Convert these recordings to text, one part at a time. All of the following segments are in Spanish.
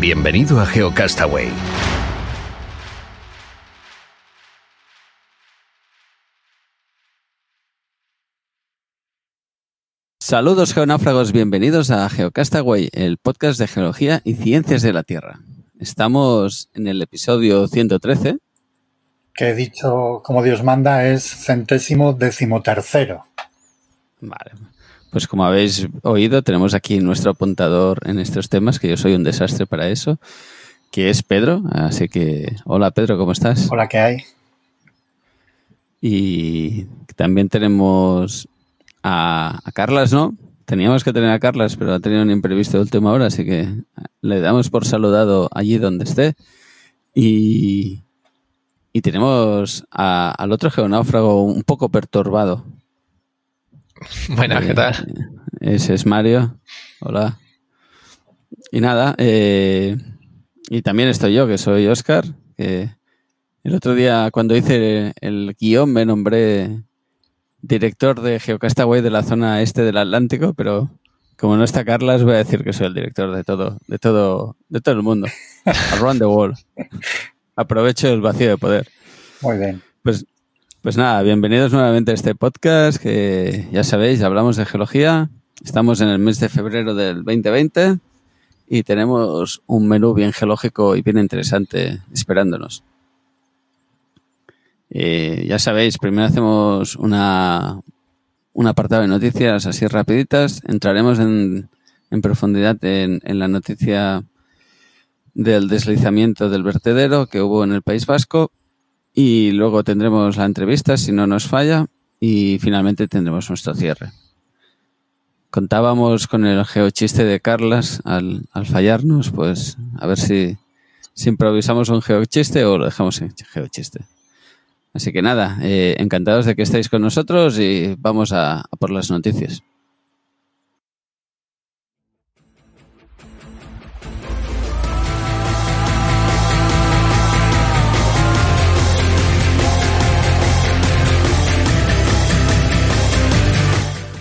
Bienvenido a GeoCastaway. Saludos geonáfragos, bienvenidos a GeoCastaway, el podcast de geología y ciencias de la Tierra. Estamos en el episodio 113. Que he dicho, como Dios manda, es centésimo decimotercero. Vale, pues como habéis oído, tenemos aquí nuestro apuntador en estos temas, que yo soy un desastre para eso, que es Pedro. Así que, hola Pedro, ¿cómo estás? Hola, ¿qué hay? Y también tenemos a, Carlas, ¿no? Teníamos que tener a Carlas, pero ha tenido un imprevisto de última hora, así que le damos por saludado allí donde esté. Y, y tenemos al otro geonáufrago un poco perturbado, Buenas, ¿qué tal? Ese es Mario. Hola. Y nada, eh, y también estoy yo, que soy Oscar, que el otro día cuando hice el guion me nombré director de Geocastaway de la zona este del Atlántico, pero como no está Carlas, voy a decir que soy el director de todo, de todo, de todo el mundo. Around the world. Aprovecho el vacío de poder. Muy bien. Pues pues nada, bienvenidos nuevamente a este podcast que ya sabéis, hablamos de geología. Estamos en el mes de febrero del 2020 y tenemos un menú bien geológico y bien interesante esperándonos. Eh, ya sabéis, primero hacemos una, un apartado de noticias así rapiditas. Entraremos en, en profundidad en, en la noticia del deslizamiento del vertedero que hubo en el País Vasco y luego tendremos la entrevista, si no nos falla, y finalmente tendremos nuestro cierre. Contábamos con el geochiste de Carlas al, al fallarnos, pues a ver si, improvisamos un geochiste o lo dejamos en geochiste. Así que nada, eh, encantados de que estéis con nosotros y vamos a por las noticias.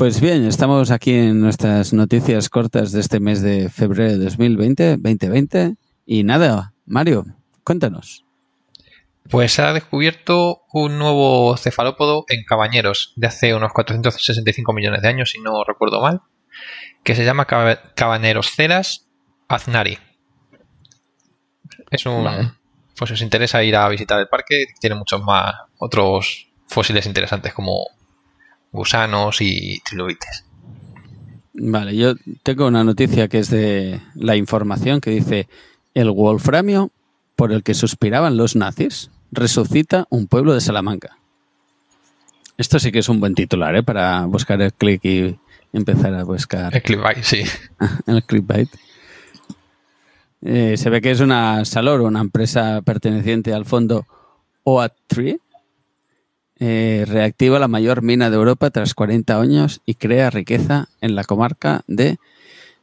Pues bien, estamos aquí en nuestras noticias cortas de este mes de febrero de 2020, 2020. Y nada, Mario, cuéntanos. Pues se ha descubierto un nuevo cefalópodo en Cabañeros de hace unos 465 millones de años, si no recuerdo mal, que se llama Cabaneroceras aznari. Es un. Vale. Pues si os interesa ir a visitar el parque, tiene muchos más otros fósiles interesantes como gusanos y trilobites. Vale, yo tengo una noticia que es de la información que dice el wolframio por el que suspiraban los nazis resucita un pueblo de Salamanca. Esto sí que es un buen titular, ¿eh? Para buscar el click y empezar a buscar. El clickbait, sí. el clickbait. Eh, se ve que es una Salor, una empresa perteneciente al fondo OAT3, eh, reactiva la mayor mina de Europa tras 40 años y crea riqueza en la comarca de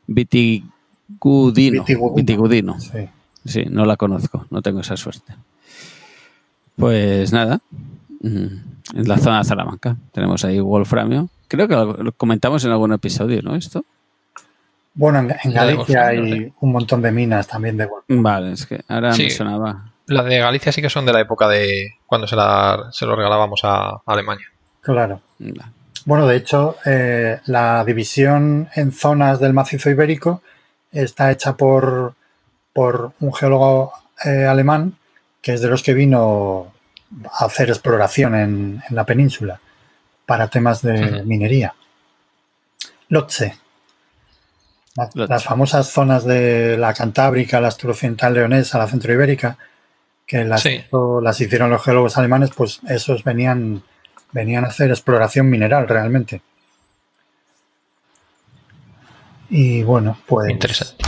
Vitigudino. Vitigudino. Vitigudino. Sí. sí, no la conozco, no tengo esa suerte. Pues nada, en la zona de Salamanca tenemos ahí Wolframio. Creo que lo comentamos en algún episodio, ¿no? Esto. Bueno, en, en Galicia hay un montón de minas también de Wolframio. Vale, es que ahora Sí. me sonaba. Las de Galicia sí que son de la época de cuando se, la, se lo regalábamos a Alemania. Claro. Bueno, de hecho, eh, la división en zonas del macizo ibérico está hecha por, por un geólogo eh, alemán que es de los que vino a hacer exploración en, en la península para temas de minería. Lotse. La- Lotse. Las famosas zonas de la Cantábrica, la Occidental Leonesa, la Centroibérica, que las, Sí. hizo- las hicieron los geólogos alemanes, pues esos venían, venían a hacer exploración mineral realmente. Y bueno, pues Interesante.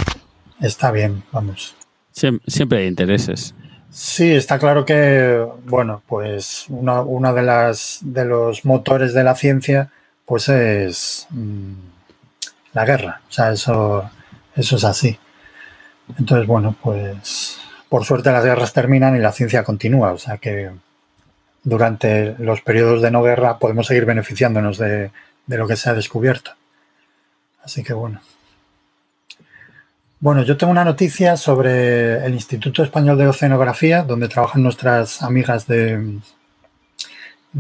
está bien, vamos. Siem- Siempre hay intereses. Sí, está claro que, bueno, pues uno, uno de, las, de los motores de la ciencia, pues es mm, la guerra. O sea, eso, eso es así. Entonces, bueno, pues por suerte las guerras terminan y la ciencia continúa. O sea que durante los periodos de no guerra podemos seguir beneficiándonos de, de lo que se ha descubierto. Así que bueno. Bueno, yo tengo una noticia sobre el Instituto Español de Oceanografía, donde trabajan nuestras amigas de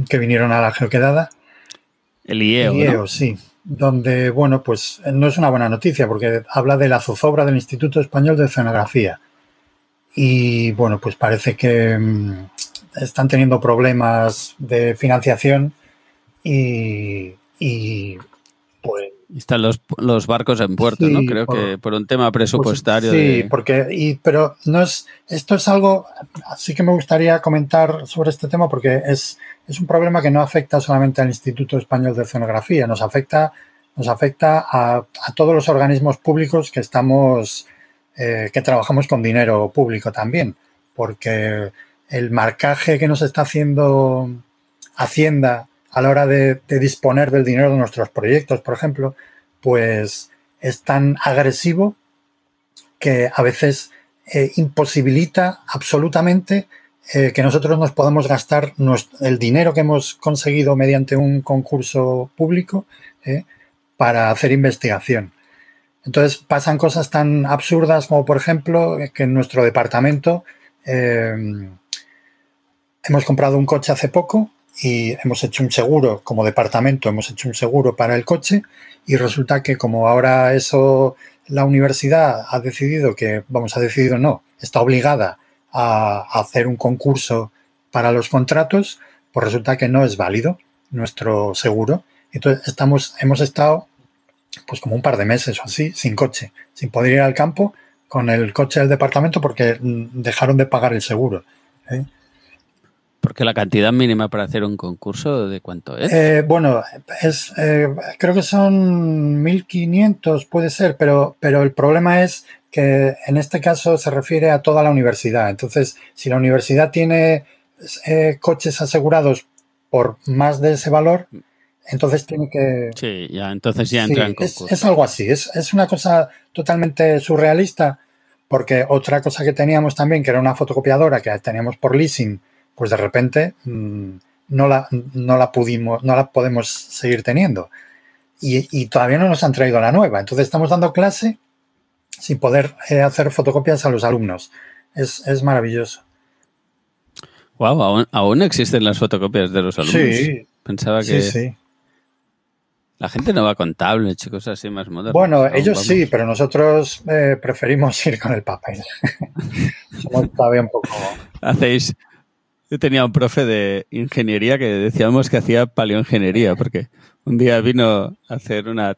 que vinieron a la geoquedada. El IEO, ¿no? IEO, sí. Donde, bueno, pues no es una buena noticia porque habla de la zozobra del Instituto Español de Oceanografía. Y bueno, pues parece que mm, están teniendo problemas de financiación y, y, pues Están los, los barcos en puerto, Sí, ¿no? Creo por- que por un tema presupuestario. Pues sí, de- porque, y, pero no es, esto es algo, así que me gustaría comentar sobre este tema porque es, es un problema que no afecta solamente al Instituto Español de Oceanografía, nos afecta, nos afecta a, a todos los organismos públicos que estamos, eh, que trabajamos con dinero público también, porque el marcaje que nos está haciendo Hacienda a la hora de, disponer del dinero de nuestros proyectos, por ejemplo, pues es tan agresivo que a veces eh, imposibilita absolutamente eh, que nosotros nos podamos gastar el dinero que hemos conseguido mediante un concurso público para hacer investigación. Entonces pasan cosas tan absurdas como, por ejemplo, que en nuestro departamento eh, hemos comprado un coche hace poco y hemos hecho un seguro, como departamento hemos hecho un seguro para el coche y resulta que como ahora eso la universidad ha decidido que, vamos, ha decidido no, está obligada a, hacer un concurso para los contratos, pues resulta que no es válido nuestro seguro. Entonces estamos, hemos estado pues como un par de meses o así, sin coche, sin poder ir al campo con el coche del departamento porque mm, dejaron de pagar el seguro. ¿eh? Porque la cantidad mínima para hacer un concurso, ¿de cuánto es? Eh, bueno, es, eh, creo que son 1.500, puede ser, pero, pero el problema es que en este caso se refiere a toda la universidad. Entonces, si la universidad tiene coches asegurados por más de ese valor, entonces tiene que... sí, ya, entonces ya Sí, entra en es, concurso. es algo así, es, es una cosa totalmente surrealista, porque otra cosa que teníamos también, que era una fotocopiadora que teníamos por leasing, pues de repente mmm, no, la, no la pudimos, no la podemos seguir teniendo. Y, y, todavía no nos han traído la nueva. Entonces estamos dando clase sin poder eh, hacer fotocopias a los alumnos. Es, es maravilloso. Wow, ¿aún, ¿aún, existen las fotocopias de los alumnos. Sí. Pensaba que. Sí, sí. La gente no va con tablet, chicos, así más modernos. Bueno, ellos vamos. sí, pero nosotros eh, preferimos ir con el papel. Somos todavía un poco. Hacéis. Yo tenía un profe de ingeniería que decíamos que hacía paleoingeniería, porque un día vino a hacer una,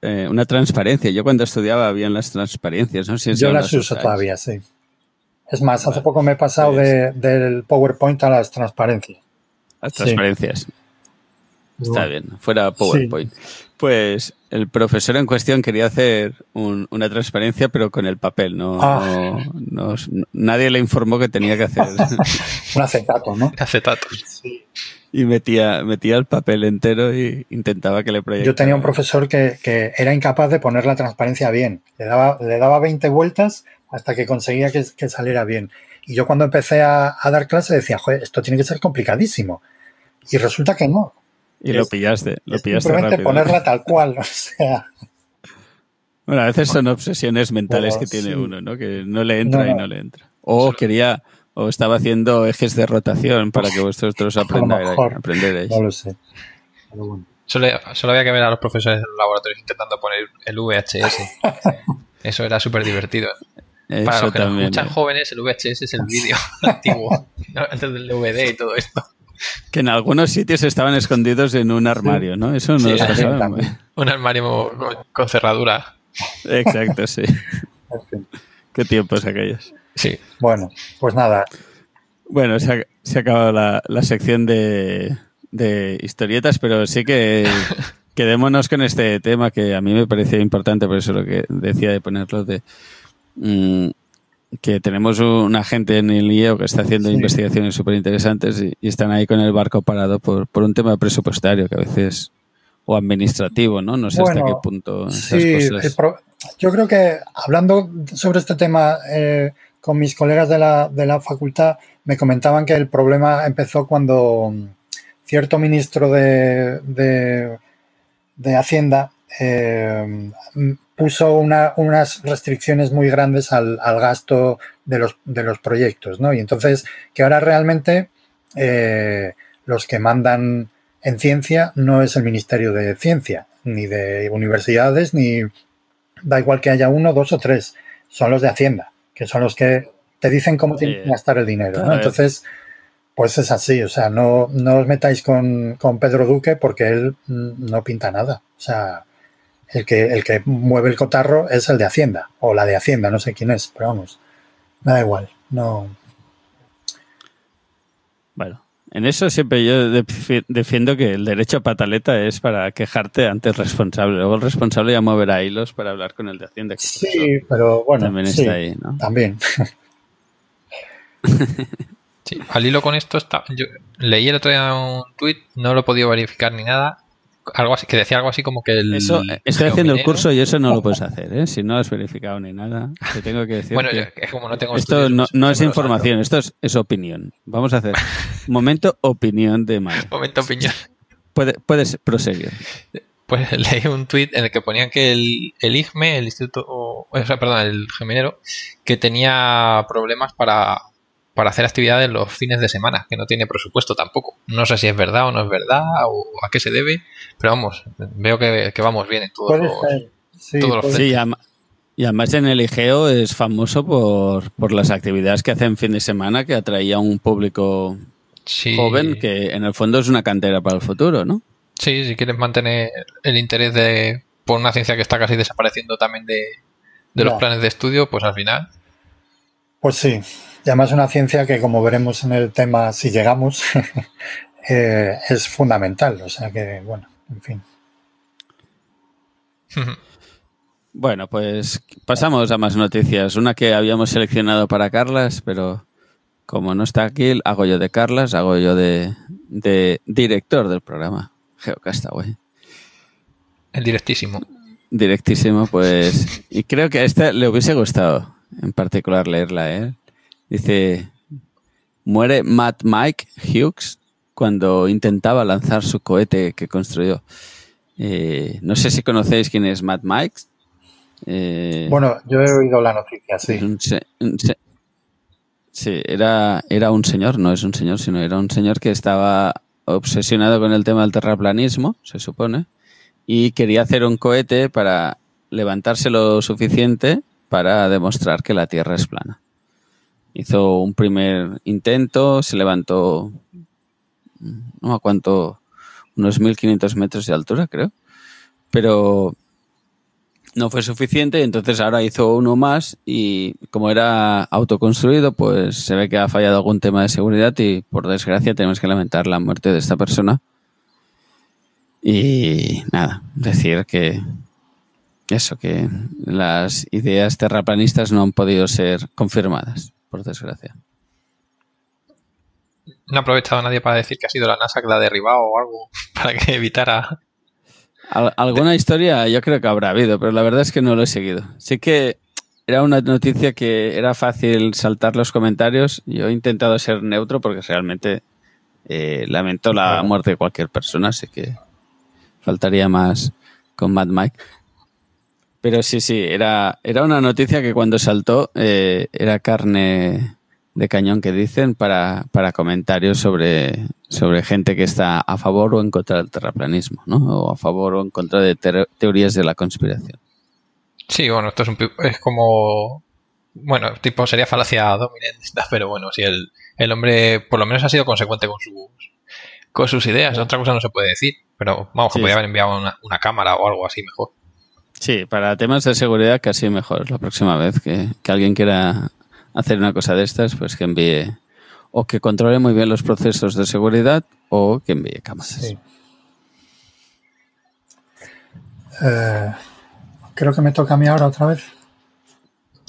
eh, una transparencia. Yo cuando estudiaba había las transparencias, no si Yo las, las uso todavía, sí. Es más, hace poco me he pasado de, del PowerPoint a las transparencias. Las transparencias. Sí. Está bien, fuera PowerPoint. Sí. Pues el profesor en cuestión quería hacer un, una transparencia, pero con el papel. No, ah. no, no, nadie le informó que tenía que hacer. un acetato, ¿no? Acetato. Sí. Y metía, metía el papel entero y intentaba que le proyectara. Yo tenía un profesor que, que, era incapaz de poner la transparencia bien. Le daba, le daba 20 vueltas hasta que conseguía que, que saliera bien. Y yo cuando empecé a, a dar clase decía, joder, esto tiene que ser complicadísimo. Y resulta que no. Y es, lo pillaste, lo pillaste Simplemente rápido. ponerla tal cual, o sea. Bueno, a veces son obsesiones mentales que tiene sí. uno, ¿no? Que no le entra No, y no. le entra. O quería, o estaba haciendo ejes de rotación para que vosotros aprendáis. mejor. aprenderais. No lo sé. Pero bueno. Solo, solo había que ver a los profesores en los laboratorios intentando poner el VHS. Eso era súper divertido. Para los que nos también. escuchan ¿eh? jóvenes, el VHS es el vídeo antiguo, antes del DVD y todo esto. Que en algunos sitios estaban escondidos en un armario, ¿no? Eso no Sí, también. Un armario con cerradura. Exacto, sí. En fin. Qué tiempos aquellos. Sí. Bueno, pues nada, Bueno, se ha, se ha acabado la, la sección de, de historietas, pero sí que quedémonos con este tema que a mí me parecía importante, por eso lo que decía de ponerlo de mm, que tenemos una gente en el IEO que está haciendo Sí. investigaciones súper interesantes y, y están ahí con el barco parado por, por un tema presupuestario que a veces o administrativo, ¿no? No sé hasta qué punto esas Sí, cosas. pro- yo creo que hablando sobre este tema eh, con mis colegas de la, de la facultad, me comentaban que el problema empezó cuando cierto ministro de, de, de Hacienda eh, mm, puso una- unas restricciones muy grandes al, al gasto de los, de los proyectos, ¿no? Y entonces, que ahora realmente eh, los que mandan en ciencia no es el Ministerio de Ciencia, ni de universidades, ni da igual que haya uno, dos o tres, son los de Hacienda, que son los que te dicen cómo Sí. tienes que gastar el dinero. Entonces, pues es así, o sea, no, no os metáis con, con Pedro Duque porque él no pinta nada. O sea, el que, el que mueve el cotarro es el de Hacienda, o la de Hacienda, no sé quién es, pero vamos, me da igual, no. Bueno, en eso siempre yo defi- defiendo que el derecho a pataleta es para quejarte ante el responsable. Luego el responsable ya moverá hilos para hablar con el de Hacienda. que Sí, pero bueno, también sí, está ahí, ¿no? también. Sí, al hilo con esto está, yo leí el otro día un tuit, no lo he podido verificar ni nada, algo así, que decía algo así como que el Eso, eh, estoy haciendo el curso y eso no lo puedes hacer, ¿eh? Si no has verificado ni nada, te tengo que decir Bueno, que es como no tengo esto estudios, no, es lo información, esto es, es opinión. Vamos a hacer momento opinión de Mario. Momento opinión. Puede, puedes proseguir. Pues leí un tuit en el que ponían que el, el IGME, el Instituto, o sea, perdón, el geminero, que tenía problemas para, para hacer actividades los fines de semana, que no tiene presupuesto tampoco. No sé si es verdad o no es verdad, o a qué se debe, pero vamos, veo que, que vamos bien en todos Puede los... Sí, todos los puede- Sí, y además en el IGEO es famoso por, por las actividades que hacen fin de semana que atraía a un público Sí. joven que en el fondo es una cantera para el futuro, ¿no? Sí, si quieres mantener el interés de por una ciencia que está casi desapareciendo también de, de los planes de estudio, pues al final. Pues sí, y además una ciencia que como veremos en el tema si llegamos eh, es fundamental, o sea que bueno, en fin. Bueno, pues pasamos a más noticias. Una que habíamos seleccionado para Carlas, pero como no está aquí, hago yo de Carlas, hago yo de, de director del programa, Geocastaway. el directísimo. Directísimo, pues. Y creo que a esta le hubiese gustado, en particular, leerla, ¿eh? Dice: Muere Matt Mike Hughes cuando intentaba lanzar su cohete que construyó. Eh, no sé si conocéis quién es Matt Mike. Eh, Bueno, yo he oído la noticia, sí. un se- un se- sí, era, era un señor, no es un señor, sino era un señor que estaba obsesionado con el tema del terraplanismo, se supone, y quería hacer un cohete para levantarse lo suficiente para demostrar que la Tierra es plana. Hizo un primer intento, se levantó, no me cuánto, unos 1500 metros de altura, creo, pero no fue suficiente entonces ahora hizo uno más y como era autoconstruido pues se ve que ha fallado algún tema de seguridad y por desgracia tenemos que lamentar la muerte de esta persona. Y nada, decir que eso, que las ideas terraplanistas no han podido ser confirmadas, por desgracia. No ha aprovechado nadie para decir que ha sido la NASA que la ha derribado o algo para que evitara. Al- alguna historia yo creo que habrá habido, pero la verdad es que no lo he seguido. Sí que era una noticia que era fácil saltar los comentarios. Yo he intentado ser neutro porque realmente eh, lamento la muerte de cualquier persona, así que faltaría más con Mad Mike. Pero sí, sí, era, era una noticia que cuando saltó eh, era carne, de cañón que dicen para, para comentarios sobre, sobre gente que está a favor o en contra del terraplanismo, ¿no? O a favor o en contra de teorías de la conspiración. Sí, bueno, esto es, un, es como... Bueno, tipo sería falacia dominante, pero bueno, si el, el hombre por lo menos ha sido consecuente con sus, con sus ideas. Otra cosa no se puede decir, pero vamos, que podría haber enviado una, una, cámara o algo así mejor. Sí, para temas de seguridad casi mejor la próxima vez que, que alguien quiera hacer una cosa de estas, pues que envíe o que controle muy bien los procesos de seguridad o que envíe cámaras. Sí. Eh, creo que me toca a mí ahora otra vez.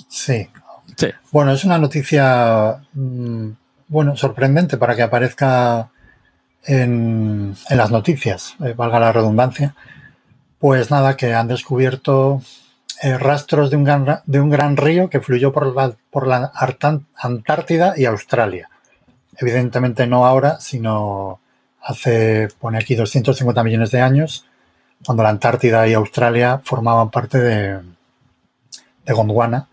Sí. sí. Bueno, es una noticia mmm, bueno, sorprendente para que aparezca en, en las noticias, eh, valga la redundancia. Pues nada, que han descubierto eh, rastros de un, gran, de un gran río que fluyó por la, por la Antártida y Australia. Evidentemente no ahora, sino hace, pone aquí, 250 millones de años, cuando la Antártida y Australia formaban parte de, de Gondwana,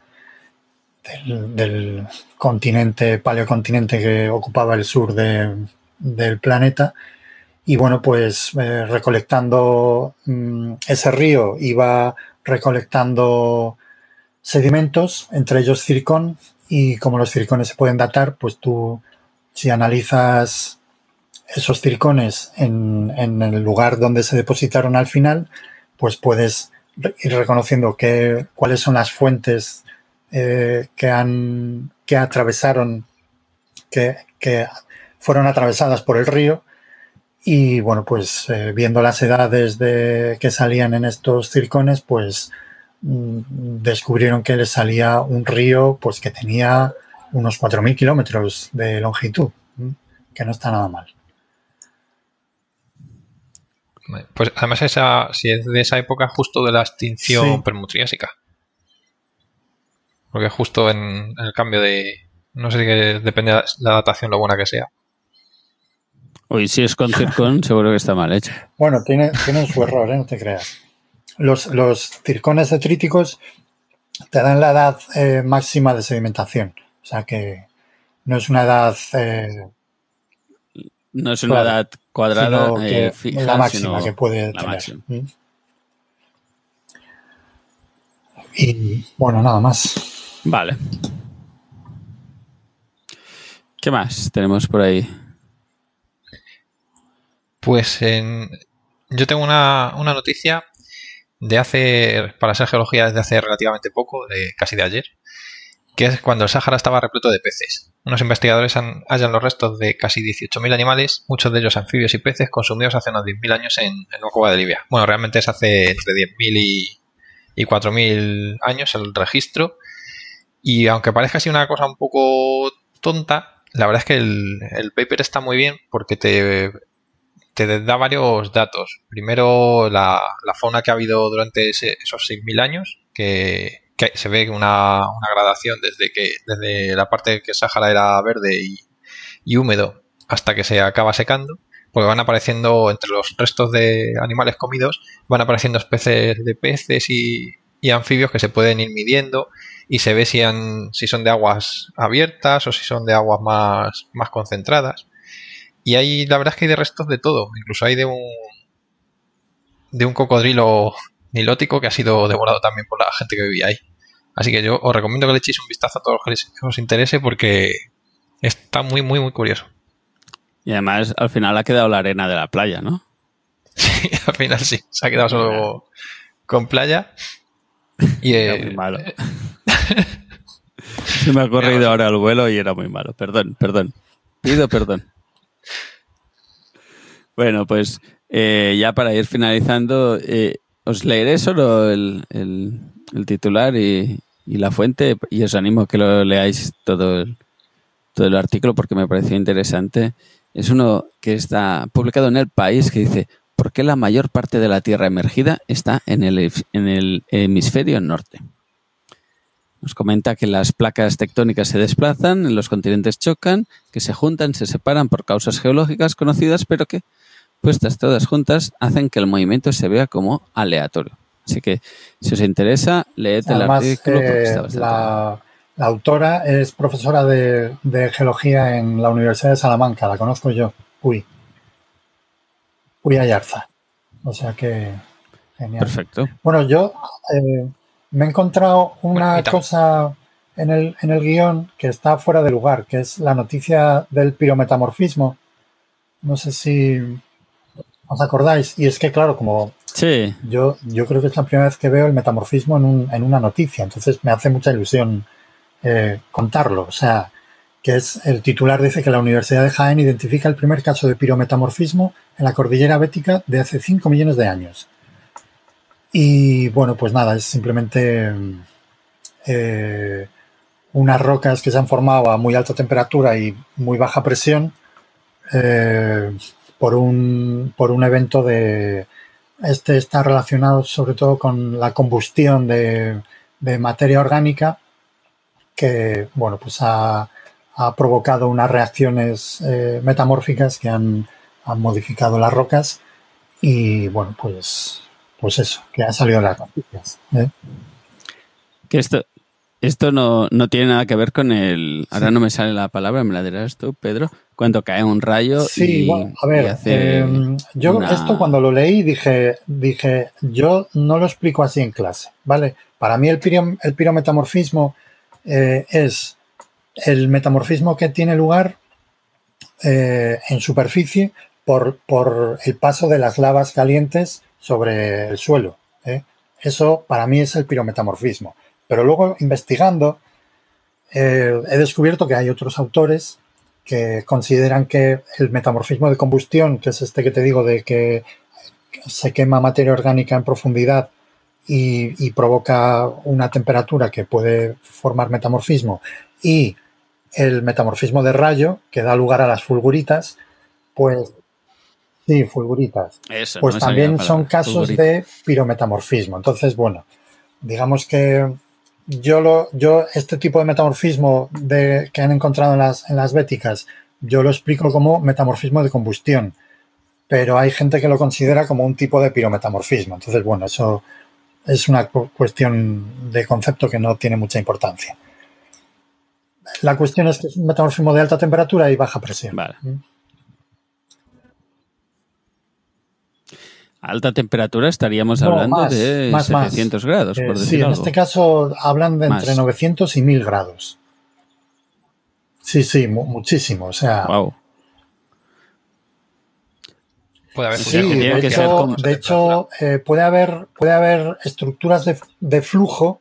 del, continente, paleocontinente que ocupaba el sur de, del planeta. Y bueno, pues eh, recolectando mmm, ese río iba recolectando sedimentos, entre ellos circón, y como los circones se pueden datar, pues tú, si analizas esos circones en, en el lugar donde se depositaron al final, pues puedes ir reconociendo que, cuáles son las fuentes eh, que, han, que atravesaron, que, que, fueron atravesadas por el río. Y bueno, pues eh, viendo las edades de, que salían en estos circones, pues mmm, descubrieron que les salía un río pues que tenía unos 4.000 kilómetros de longitud, que no está nada mal. Pues además esa, si es de esa época justo de la extinción sí. permutriásica. Porque justo en, en, el cambio de... No sé si depende de la datación lo buena que sea. Hoy si es con circón seguro que está mal hecho. Bueno, tiene, tiene su error, ¿eh? no te creas. Los, los circones detríticos te dan la edad eh, máxima de sedimentación. O sea que no es una edad... Eh, no es una edad cuadrada eh, fija, la máxima que puede tener. ¿Mm? Y bueno, nada más. Vale. ¿Qué más tenemos por ahí? Pues en, yo tengo una, una, noticia de hace, para ser geología desde hace relativamente poco, de casi de ayer, que es cuando el Sáhara estaba repleto de peces. Unos investigadores han, hallan los restos de casi 18.000 animales, muchos de ellos anfibios y peces, consumidos hace unos 10.000 años en, en de Libia. Bueno, realmente es hace entre 10.000 y, y 4.000 años el registro. Y aunque parezca así una cosa un poco tonta, la verdad es que el, el paper está muy bien porque te te da varios datos. Primero, la, la fauna que ha habido durante ese, esos 6.000 años, que, se ve una, una, gradación desde que desde la parte que Sahara era verde y, húmedo hasta que se acaba secando, porque van apareciendo entre los restos de animales comidos, van apareciendo especies de peces y, y anfibios que se pueden ir midiendo y se ve si, han, si son de aguas abiertas o si son de aguas más, más concentradas. Y hay, la verdad es que hay de restos de todo. Incluso hay de un de un cocodrilo nilótico que ha sido devorado también por la gente que vivía ahí. Así que yo os recomiendo que le echéis un vistazo a todos los que os interese porque está muy, muy, muy curioso. Y además al final ha quedado la arena de la playa, ¿no? Sí, al final sí. Se ha quedado solo con playa. Y era eh, muy malo. Se me ha corrido ahora el vuelo y era muy malo. Perdón, perdón. Pido perdón. Bueno, pues eh, ya para ir finalizando, eh, os leeré solo el, el, titular y, y, la fuente y os animo a que lo leáis todo el, todo el artículo porque me pareció interesante. Es uno que está publicado en El País que dice, ¿por qué la mayor parte de la Tierra emergida está en el, en el hemisferio norte? Nos comenta que las placas tectónicas se desplazan, los continentes chocan, que se juntan, se separan por causas geológicas conocidas, pero que puestas todas juntas hacen que el movimiento se vea como aleatorio. Así que, si os interesa, leed el Además, artículo porque eh, está bastante la, La autora es profesora de, geología en la Universidad de Salamanca, la conozco yo. Uy. Uy Ayarza. O sea que genial. Perfecto. Bueno, yo eh, me he encontrado una cosa en el, en el guion que está fuera de lugar, que es la noticia del pirometamorfismo. No sé si os acordáis. Y es que, claro, como sí. yo, yo creo que es la primera vez que veo el metamorfismo en, un, en una noticia, entonces me hace mucha ilusión eh, contarlo. O sea, que es el titular dice que la Universidad de Jaén identifica el primer caso de pirometamorfismo en la cordillera bética de hace 5 millones de años. Y bueno, pues nada, es simplemente eh, unas rocas que se han formado a muy alta temperatura y muy baja presión eh, por, un, por un evento de... Este está relacionado sobre todo con la combustión de, materia orgánica que, bueno, pues ha, provocado unas reacciones eh, metamórficas que han, han, modificado las rocas y, bueno, pues, pues eso, que ha salido las noticias. Que esto, esto no, tiene nada que ver con el. Ahora no me sale la palabra, me la dirás tú, Pedro. Cuando cae un rayo. Sí, bueno, a ver. Em, yo esto cuando lo leí dije, dije, yo no lo explico así en clase, ¿vale? Para mí el, el pirometamorfismo eh, es el metamorfismo que tiene lugar eh, en superficie por, por, el paso de las lavas calientes sobre el suelo. ¿eh? Eso para mí es el pirometamorfismo. Pero luego, investigando, eh, he descubierto que hay otros autores que consideran que el metamorfismo de combustión, que es este que te digo de que se quema materia orgánica en profundidad y, provoca una temperatura que puede formar metamorfismo, y el metamorfismo de rayo, que da lugar a las fulguritas, pues sí, fulguritas, pues también son casos de pirometamorfismo. Entonces, bueno, digamos que yo, lo, yo este tipo de metamorfismo de, que han encontrado en las, en las béticas, yo lo explico como metamorfismo de combustión, pero hay gente que lo considera como un tipo de pirometamorfismo. Entonces, bueno, eso es una cuestión de concepto que no tiene mucha importancia. La cuestión es que es un metamorfismo de alta temperatura y baja presión. Vale. Alta temperatura estaríamos hablando de 700 grados, por eh, Sí, en este caso hablan de entre 900 y 1000 grados. Sí, sí, muchísimo. O sea. Wow. Puede haber sí, de hecho, eh, puede, haber, puede haber estructuras de, flujo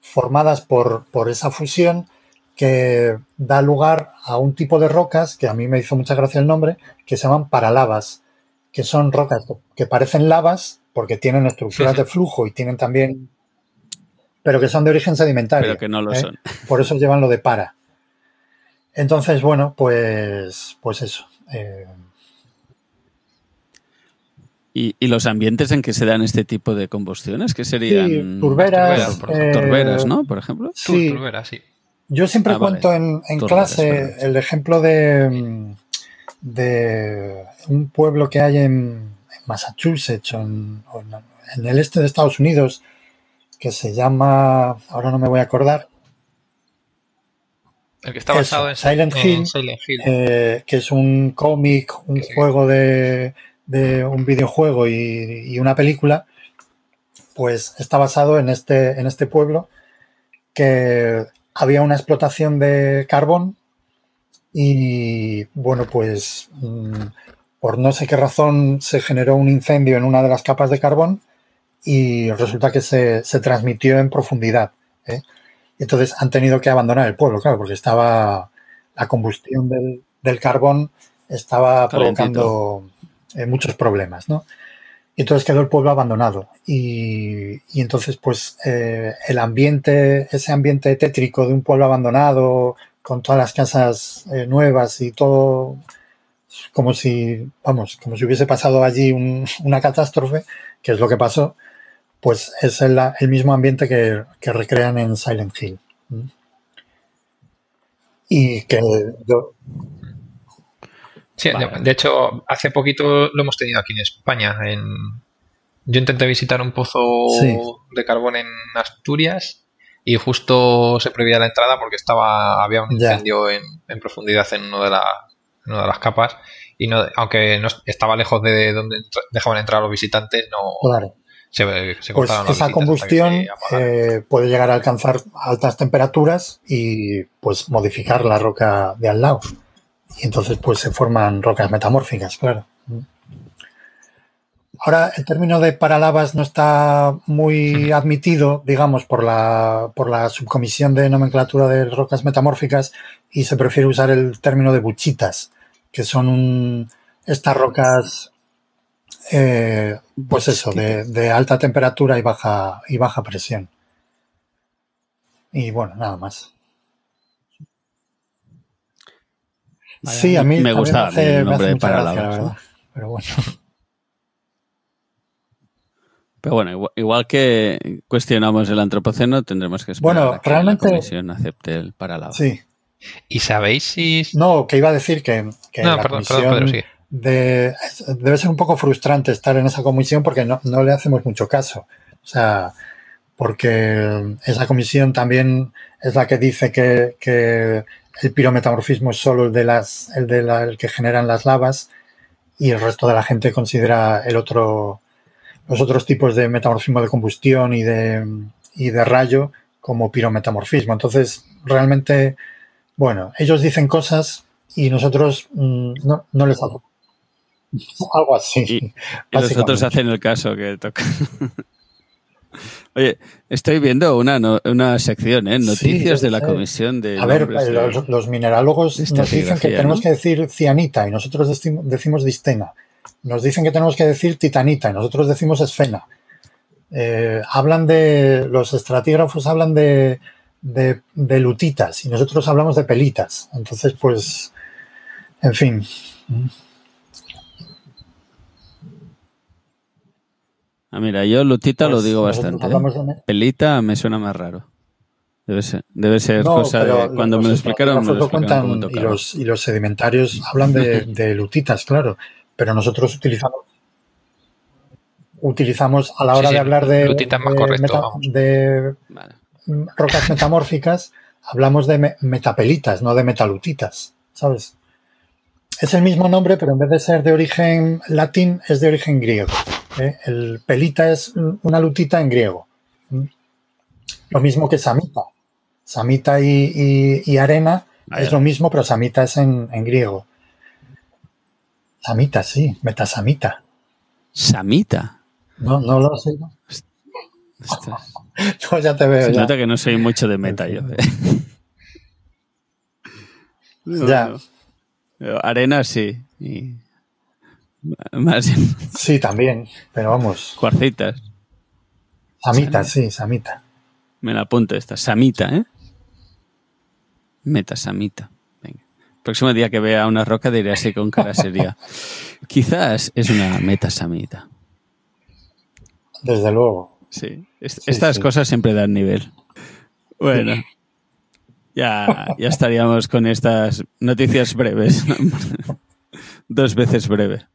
formadas por, por, esa fusión que da lugar a un tipo de rocas, que a mí me hizo mucha gracia el nombre, que se llaman paralavas que son rocas que parecen lavas porque tienen estructuras de flujo y tienen también, pero que son de origen sedimentario. Pero que no lo ¿eh? son. Por eso llevan lo de para. Entonces, bueno, pues, pues eso. Eh. ¿Y, los ambientes en que se dan este tipo de combustiones? ¿Qué serían? turberas. Turberas, ¿no? Por ejemplo. Sí. Turberas, sí. Yo siempre ah, cuento en, clase el ejemplo de de un pueblo que hay en, Massachusetts o en, el este de Estados Unidos que se llama, ahora no me voy a acordar. El que está basado en Silent, Hill, eh, que es un cómic, un juego de, un videojuego y, una película, pues está basado en este, en este pueblo que había una explotación de carbón y bueno, pues mm, por no sé qué razón se generó un incendio en una de las capas de carbón y resulta que se, transmitió en profundidad. ¿eh? Entonces han tenido que abandonar el pueblo, claro, porque estaba la combustión del, carbón estaba provocando eh, muchos problemas, ¿no? Y entonces quedó el pueblo abandonado. Y, entonces, pues, eh, el ambiente, ese ambiente tétrico de un pueblo abandonado, con todas las casas eh, nuevas y todo como si, vamos, como si hubiese pasado allí una catástrofe, que es lo que pasó, pues es el, mismo ambiente que, recrean en Silent Hill. Y que yo... Sí, de hecho, hace poquito lo hemos tenido aquí en España. Yo intenté visitar un pozo de carbón en Asturias y justo se prohibía la entrada porque estaba había un Ya. incendio en, en profundidad en, uno de la- en una de las capas y no, aunque no estaba lejos de donde dejaban entrar a los visitantes, no Claro. se, se Pues esa visitas combustión se eh, puede llegar a alcanzar altas temperaturas y pues modificar la roca de al lado. Y entonces pues se forman rocas metamórficas, claro. Ahora el término de paralavas no está muy admitido, digamos, por la, por la subcomisión de nomenclatura de rocas metamórficas y se prefiere usar el término de buchitas, que son un- estas rocas eh, pues eso, de, de alta temperatura y baja, y baja presión. Y bueno, nada más. Sí, a mí me a mí gustaba hace- el me nombre. Pero bueno, Pero bueno, igual, igual que cuestionamos el antropoceno, tendremos que esperar Bueno, a que realmente- la comisión acepte el paralabo. sí. ¿Y sabéis si...? No, que iba a decir que, que no, la perdón, comisión perdón, Pedro, sigue. de, debe ser un poco frustrante estar en esa comisión porque no, no le hacemos mucho caso. O sea, porque esa comisión también es la que dice que, que el pirometamorfismo es solo el de las, el de la- el que generan las lavas y el resto de la gente considera el otro, los otros tipos de metamorfismo de combustión y de, y de rayo como pirometamorfismo. Entonces, realmente, bueno, ellos dicen cosas y nosotros mm, no, no les hacemos. Algo así. Y- Y los otros básicamente. hacen el caso que toca. Oye, estoy viendo una, no- una sección, ¿eh? Noticias Sí, de la sí. Comisión de A ver, de- los, los nos dicen que tenemos ¿no? que decir cianita y nosotros deci- decimos distena. Nos dicen que tenemos que decir titanita y nosotros decimos esfena. Eh, hablan de, los estratígrafos hablan de, de, de lutitas y nosotros hablamos de pelitas. Entonces, pues, en fin. Ah, mira, yo Lutita lo Pues digo nosotros bastante. ¿eh? de- Pelita me suena más raro. Debe ser, debe ser No, cosa de cuando me los lo explicaron, me lo explicaron y los, y los sedimentarios hablan de, de lutitas, claro, pero nosotros utilizamos utilizamos a la Sí, hora sí, de hablar de, es más de correcto, meta- de Vale. Rocas metamórficas, hablamos de me- metapelitas, no de metalutitas, ¿sabes? Es el mismo nombre, pero en vez de ser de origen latín, es de origen griego. ¿eh? El pelita es una lutita en griego. Lo mismo que samita. Samita y, y- y arena Vaya. es lo mismo, pero samita es en, en griego. Samita, sí, metasamita. Samita. No, no lo sé. No, ya te veo. Se ya. nota que no soy mucho de meta yo. ¿eh? Ya. Arena sí. Y más Sí, también, pero vamos. cuarcitas. Samita, sí, samita. Me la apunto esta. Samita, ¿eh? Metasamita. Venga. Próximo día que vea una roca diré así con cara seria. Quizás es una metasamita. Desde luego. Sí. Sí, Estas sí. cosas siempre dan nivel. Bueno. Ya, ya estaríamos con estas noticias breves. Dos veces breve.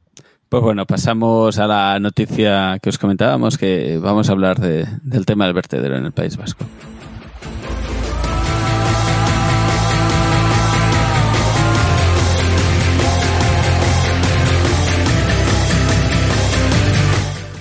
Pues bueno, pasamos a la noticia que os comentábamos, que vamos a hablar de- del tema del vertedero en el País Vasco.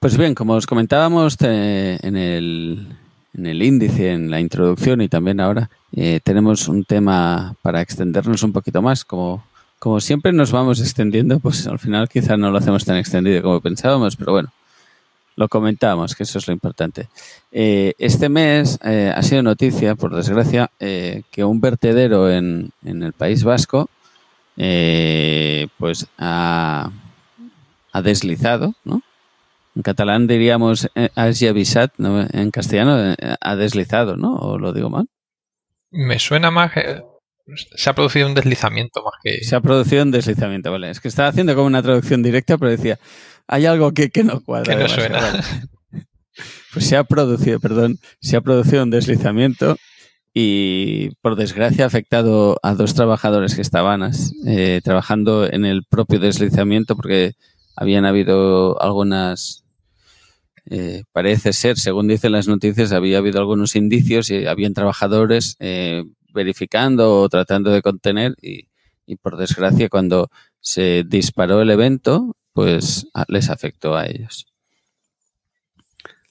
Pues bien, como os comentábamos te- en, el, en el índice, en la introducción y también ahora, eh, tenemos un tema para extendernos un poquito más. Como, como siempre nos vamos extendiendo, pues al final quizás no lo hacemos tan extendido como pensábamos, pero bueno, lo comentábamos, que eso es lo importante. Eh, este mes eh, ha sido noticia, por desgracia, eh, que un vertedero en, en el País Vasco eh, pues ha, ha deslizado, ¿no? En catalán diríamos eh, has avisat, ¿no? en castellano eh, ha deslizado, ¿no? ¿O lo digo mal? Me suena más que se ha producido un deslizamiento más que... Se ha producido un deslizamiento, vale. Es que estaba haciendo como una traducción directa, pero decía, hay algo que, que no cuadra. Que no suena. Pues se ha producido, perdón, se ha producido un deslizamiento y por desgracia ha afectado a dos trabajadores que estaban eh, trabajando en el propio deslizamiento porque habían habido algunas, eh, parece ser, según dicen las noticias, había habido algunos indicios y habían trabajadores eh, verificando o tratando de contener y, por desgracia cuando se disparó el evento, pues les afectó a ellos.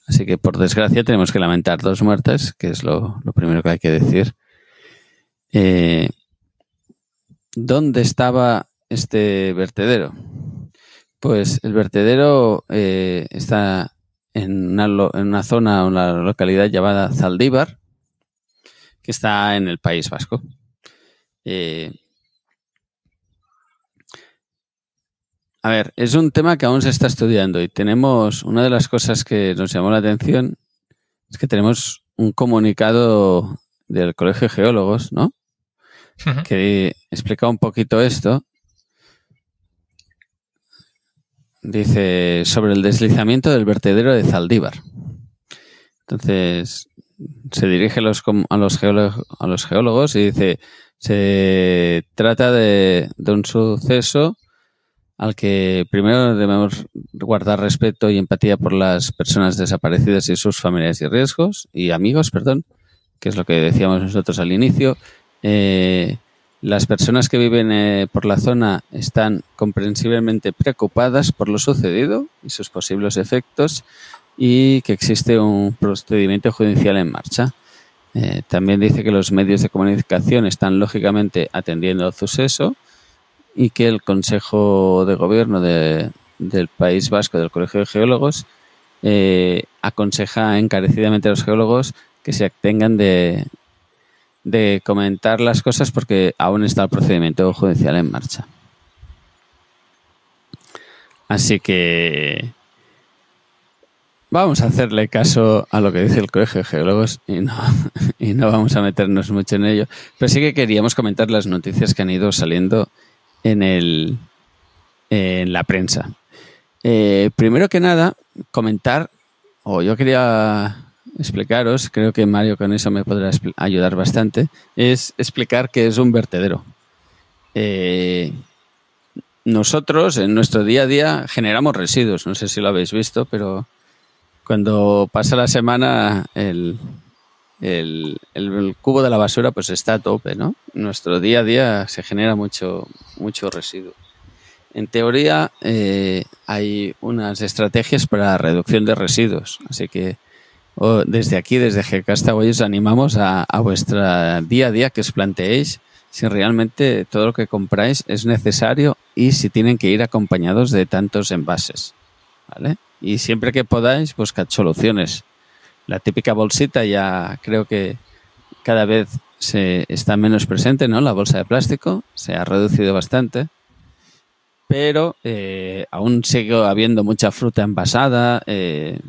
Así que por desgracia tenemos que lamentar dos muertes, que es lo, primero que hay que decir. Eh, ¿Dónde estaba este vertedero? Pues el vertedero está en una, en una zona, una localidad llamada Zaldívar, que está en el País Vasco. Eh, A ver, es un tema que aún se está estudiando y tenemos, una de las cosas que nos llamó la atención es que tenemos un comunicado del Colegio de Geólogos, ¿no? Que explica un poquito esto. Dice sobre el deslizamiento del vertedero de Zaldívar. Entonces, se dirige a los, a los, geólogos, a los geólogos y dice, se trata de, de un suceso al que primero debemos guardar respeto y empatía por las personas desaparecidas y sus familiares y riesgos y amigos, perdón, que es lo que decíamos nosotros al inicio. Eh, las personas que viven eh, por la zona están comprensiblemente preocupadas por lo sucedido y sus posibles efectos y que existe un procedimiento judicial en marcha. Eh, también dice que los medios de comunicación están lógicamente atendiendo al suceso y que el Consejo de Gobierno de, del País Vasco del Colegio de Geólogos eh, aconseja encarecidamente a los geólogos que se abstengan de, de comentar las cosas porque aún está el procedimiento judicial en marcha. Así que vamos a hacerle caso a lo que dice el Colegio de Geólogos y no, y no vamos a meternos mucho en ello. Pero sí que queríamos comentar las noticias que han ido saliendo en, el, en la prensa. Eh, primero que nada, comentar, o yo quería explicaros, creo que Mario con eso me podrá ayudar bastante, es explicar qué es un vertedero. Eh, nosotros en nuestro día a día generamos residuos, no sé si lo habéis visto, pero cuando pasa la semana el, el, cubo de la basura pues está a tope, ¿no? Nuestro día a día se genera mucho, mucho residuo. En teoría eh, hay unas estrategias para reducción de residuos, así que desde aquí, desde Gcastaway, os animamos a, vuestra día a día que os planteéis si realmente todo lo que compráis es necesario y si tienen que ir acompañados de tantos envases. Y siempre que podáis, buscad soluciones la típica bolsita ya creo que cada vez se está menos presente, ¿no? La bolsa de plástico se ha reducido bastante, pero eh, aún sigue habiendo mucha fruta envasada, eh,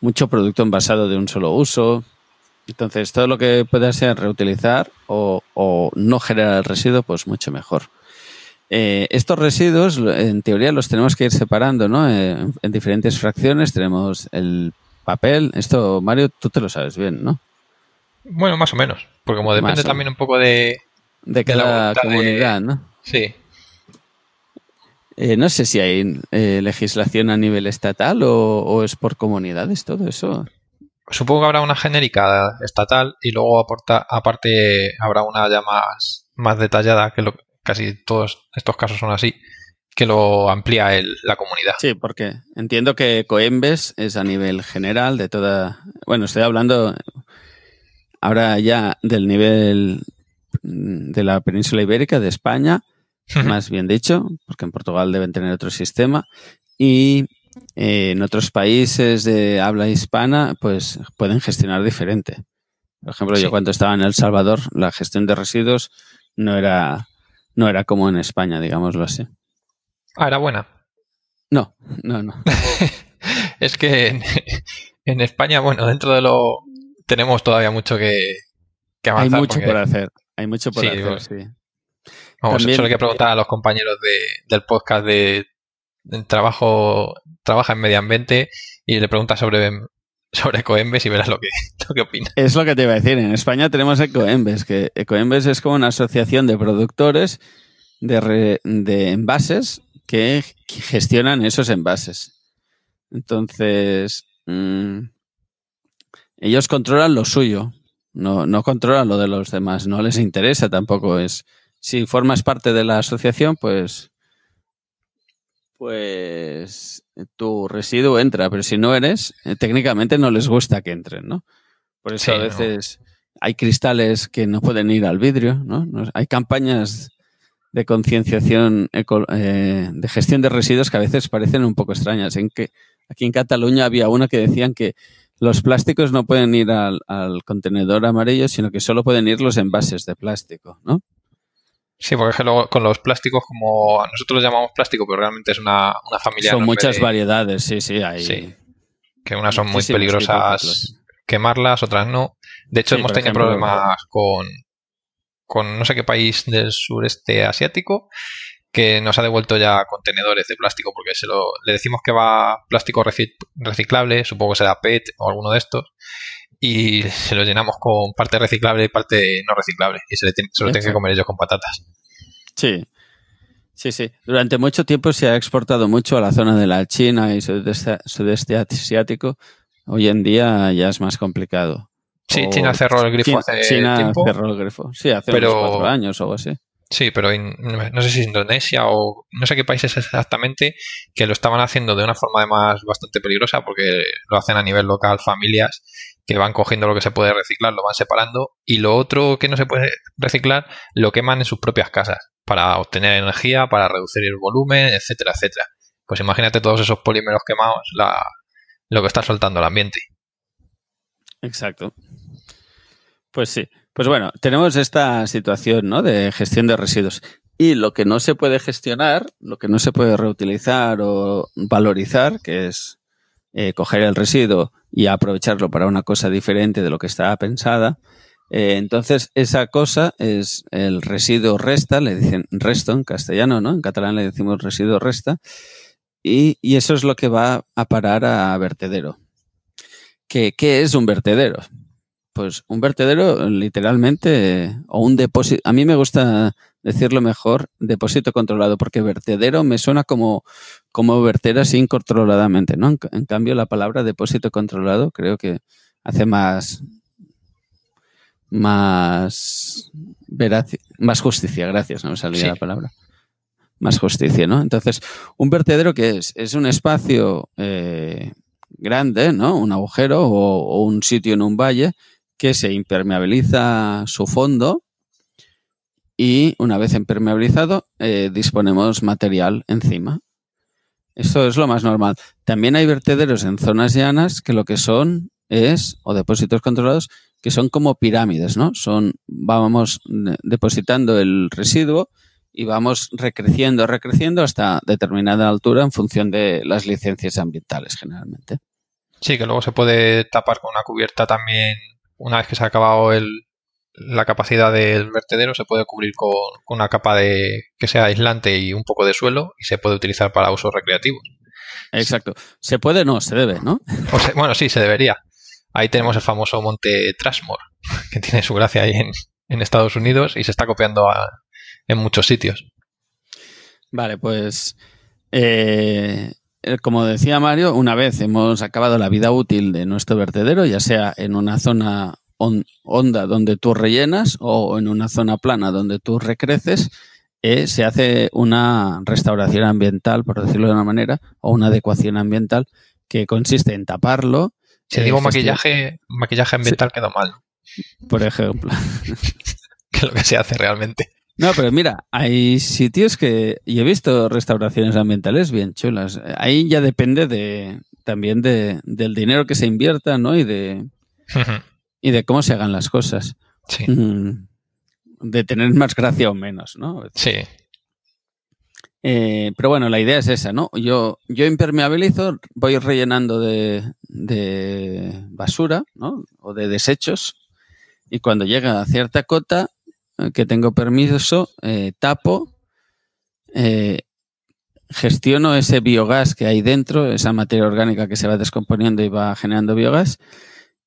mucho producto envasado de un solo uso. Entonces, todo lo que pueda ser reutilizar o, no generar el residuo, pues mucho mejor. Eh, estos residuos, en teoría, los tenemos que ir separando ¿no? en diferentes fracciones. Tenemos el papel, esto, Mario, tú te lo sabes bien, ¿no? Bueno, más o menos, porque como depende también un poco de... De cada comunidad, ¿no? Sí. Eh, no sé si hay eh, legislación a nivel estatal o, es por comunidades todo eso. Supongo que habrá una genérica estatal y luego aporta, aparte habrá una ya más, más detallada, que lo, casi todos estos casos son así, que lo amplía el, la comunidad. Sí, porque entiendo que Coembes es a nivel general de toda. Bueno, estoy hablando ahora ya del nivel de la península ibérica, de España, más bien dicho, porque en Portugal deben tener otro sistema. Y eh, en otros países de habla hispana, pues pueden gestionar diferente. Por ejemplo, yo cuando estaba en El Salvador, la gestión de residuos no era, no era como en España, digámoslo así. Ah, era buena. No, no, no. es que en, España, bueno, dentro de lo. Tenemos todavía mucho que, que Hay avanzar. mucho porque- por hacer. Hay mucho por Sí, hacer, bueno. sí. Vamos, También- solo hay que preguntar a los compañeros de, del podcast de, de trabajo, trabaja en medio ambiente y le preguntas sobre, sobre Coembes y verás lo que, lo que opina. Es lo que te iba a decir. En España tenemos Ecoembes, que Ecoembes es como una asociación de productores de, re- de envases que gestionan esos envases. Entonces, mm, ellos controlan lo suyo, no, no controlan lo de los demás, no les interesa tampoco. Es si formas parte de la asociación, pues, pues tu residuo entra, pero si no eres, eh, técnicamente no les gusta que entren, ¿no? Por eso Sí, a no. veces hay cristales que no pueden ir al vidrio, ¿no? Hay campañas de concienciación eh, de gestión de residuos que a veces parecen un poco extrañas. En que aquí en Cataluña había una que decían que los plásticos no pueden ir al, al contenedor amarillo, sino que solo pueden ir los envases de plástico, ¿no? Sí, porque es que luego con los plásticos, como nosotros los llamamos plástico, pero realmente es una, una familia Son muchas de- variedades, sí, sí, hay. Sí, que unas son muy peligrosas quemarlas, otras no. De hecho, Sí, hemos tenido ejemplo- problemas con, con no sé qué país del sureste asiático que nos ha devuelto ya contenedores de plástico porque se lo, le decimos que va plástico reci- reciclable, supongo que será PET o alguno de estos, y se lo llenamos con parte reciclable y parte no reciclable y se, le tiene- se lo tienen que comer ellos con patatas. Sí, sí, sí. Durante mucho tiempo se ha exportado mucho a la zona de la China y sudeste, sudeste asiático. Hoy en día ya es más complicado. Sí, O China cerró el grifo China, hace China tiempo. cerró el grifo. Sí, hace pero- unos cuatro años o algo así. Sí, pero in- no sé si Indonesia o no sé qué países exactamente que lo estaban haciendo de una forma además bastante peligrosa porque lo hacen a nivel local familias que van cogiendo lo que se puede reciclar, lo van separando y lo otro que no se puede reciclar lo queman en sus propias casas para obtener energía, para reducir el volumen, etcétera, etcétera. Pues imagínate todos esos polímeros quemados, la, lo que está soltando el ambiente. Exacto. Pues sí. Pues bueno, tenemos esta situación ¿no? de gestión de residuos. Y lo que no se puede gestionar, lo que no se puede reutilizar o valorizar, que es eh, coger el residuo y aprovecharlo para una cosa diferente de lo que estaba pensada, eh, entonces esa cosa es el residuo resta, le dicen resto en castellano, ¿no? En catalán le decimos residuo resta, y, y eso es lo que va a parar a vertedero. ¿Qué, qué es un vertedero? Pues un vertedero, literalmente, o un depósito. A mí me gusta decirlo mejor, depósito controlado, porque vertedero me suena como, como verter así incontroladamente, ¿no? En, ca- en cambio, la palabra depósito controlado creo que hace más. más. más justicia, gracias, no me salía Sí. la palabra. Más justicia, ¿no? Entonces, un vertedero, ¿qué es? Es un espacio eh, grande, ¿no? Un agujero o, o un sitio en un valle que se impermeabiliza su fondo y una vez impermeabilizado eh, disponemos material encima. Eso es lo más normal. También hay vertederos en zonas llanas que lo que son es, o depósitos controlados, que son como pirámides, ¿no? Son, vamos depositando el residuo y vamos recreciendo, recreciendo hasta determinada altura en función de las licencias ambientales generalmente. Sí, que luego se puede tapar con una cubierta también, una vez que se ha acabado el, la capacidad del vertedero, se puede cubrir con, con una capa de que sea aislante y un poco de suelo y se puede utilizar para usos recreativos. Exacto. ¿Se puede? No, se debe, ¿no? O bueno, sí, se debería. Ahí tenemos el famoso monte Trashmore, que tiene su gracia ahí en, en Estados Unidos y se está copiando a- en muchos sitios. Vale, pues eh, como decía Mario, una vez hemos acabado la vida útil de nuestro vertedero, ya sea en una zona hon- honda donde tú rellenas o en una zona plana donde tú recreces, eh, se hace una restauración ambiental, por decirlo de una manera, o una adecuación ambiental que consiste en taparlo. Si eh, digo gestión- maquillaje, maquillaje ambiental quedó mal, Por ejemplo. que es lo que se hace realmente. No, pero mira, hay sitios que. Y he visto restauraciones ambientales bien chulas. Ahí ya depende de también de, del dinero que se invierta, ¿no? Y de, y de cómo se hagan las cosas. Sí, Mm, De tener más gracia o menos, ¿no? sí. Eh, pero bueno, la idea es esa, ¿no? Yo, yo impermeabilizo, voy rellenando de, de basura, ¿no? O de desechos. y cuando llega a cierta cota eh, que tengo permiso, eh, tapo, eh, gestiono ese biogás que hay dentro, esa materia orgánica que se va descomponiendo y va generando biogás,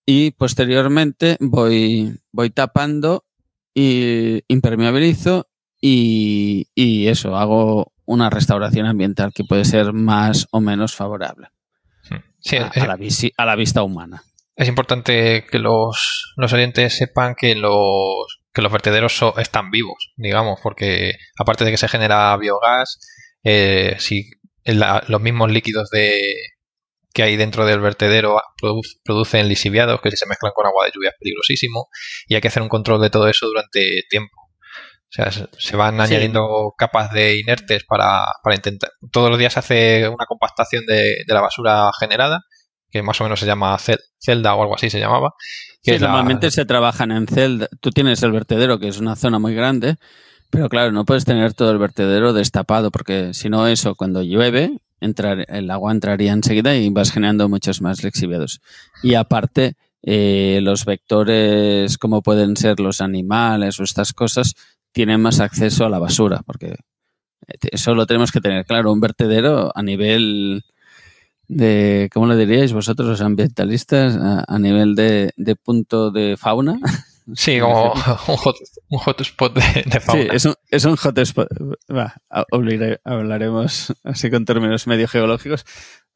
y posteriormente voy, voy tapando y impermeabilizo y, y eso, hago una restauración ambiental que puede ser más o menos favorable Sí, a, es, a la, visi- a la vista humana. es importante que los, los oyentes sepan que los, que los vertederos so- están vivos, digamos, porque aparte de que se genera biogás, eh, si la- los mismos líquidos de, que hay dentro del vertedero produ- producen lisiviados que si se mezclan con agua de lluvia es peligrosísimo y hay que hacer un control de todo eso durante tiempo. O sea, se- van añadiendo capas de inertes para, para intentar. Todos los días se hace una compactación de, de la basura generada, que más o menos se llama cel- celda o algo así se llamaba. que Sí, es la- normalmente se trabajan en celda. Tú tienes el vertedero, que es una zona muy grande, pero claro, no puedes tener todo el vertedero destapado, porque si no, eso, cuando llueve, entrar, el agua entraría enseguida y vas generando muchos más lixiviados. Y aparte, eh, los vectores, como pueden ser los animales o estas cosas, tienen más acceso a la basura, porque eso lo tenemos que tener claro. Un vertedero a nivel de, ¿cómo lo diríais vosotros los ambientalistas? A, a nivel de, de punto de fauna. Sí, como un, hot, un hotspot de, de fauna. Sí, es un, es un hotspot. Va, hablaremos así con términos medio geológicos.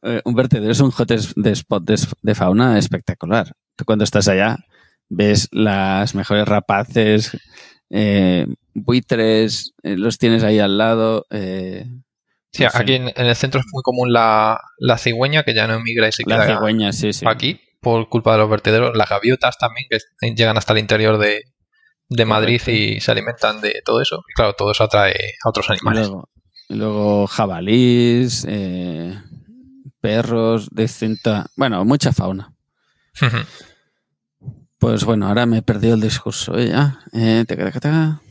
Eh, un vertedero es un hotspot de, de fauna espectacular. Tú cuando estás allá ves las mejores rapaces, eh, buitres, eh, los tienes ahí al lado. Sí, no aquí en, en el centro es muy común la, la cigüeña, que ya no emigra y se la queda cigüeña, sí, sí. aquí por culpa de los vertederos. Las gaviotas también, que llegan hasta el interior de, de Madrid y se alimentan de todo eso. Y claro, todo eso atrae a otros animales. luego, luego jabalís, eh, perros, distinta. Bueno, mucha fauna. Pues bueno, ahora me he perdido el discurso. ¿eh? Eh, taca, taca.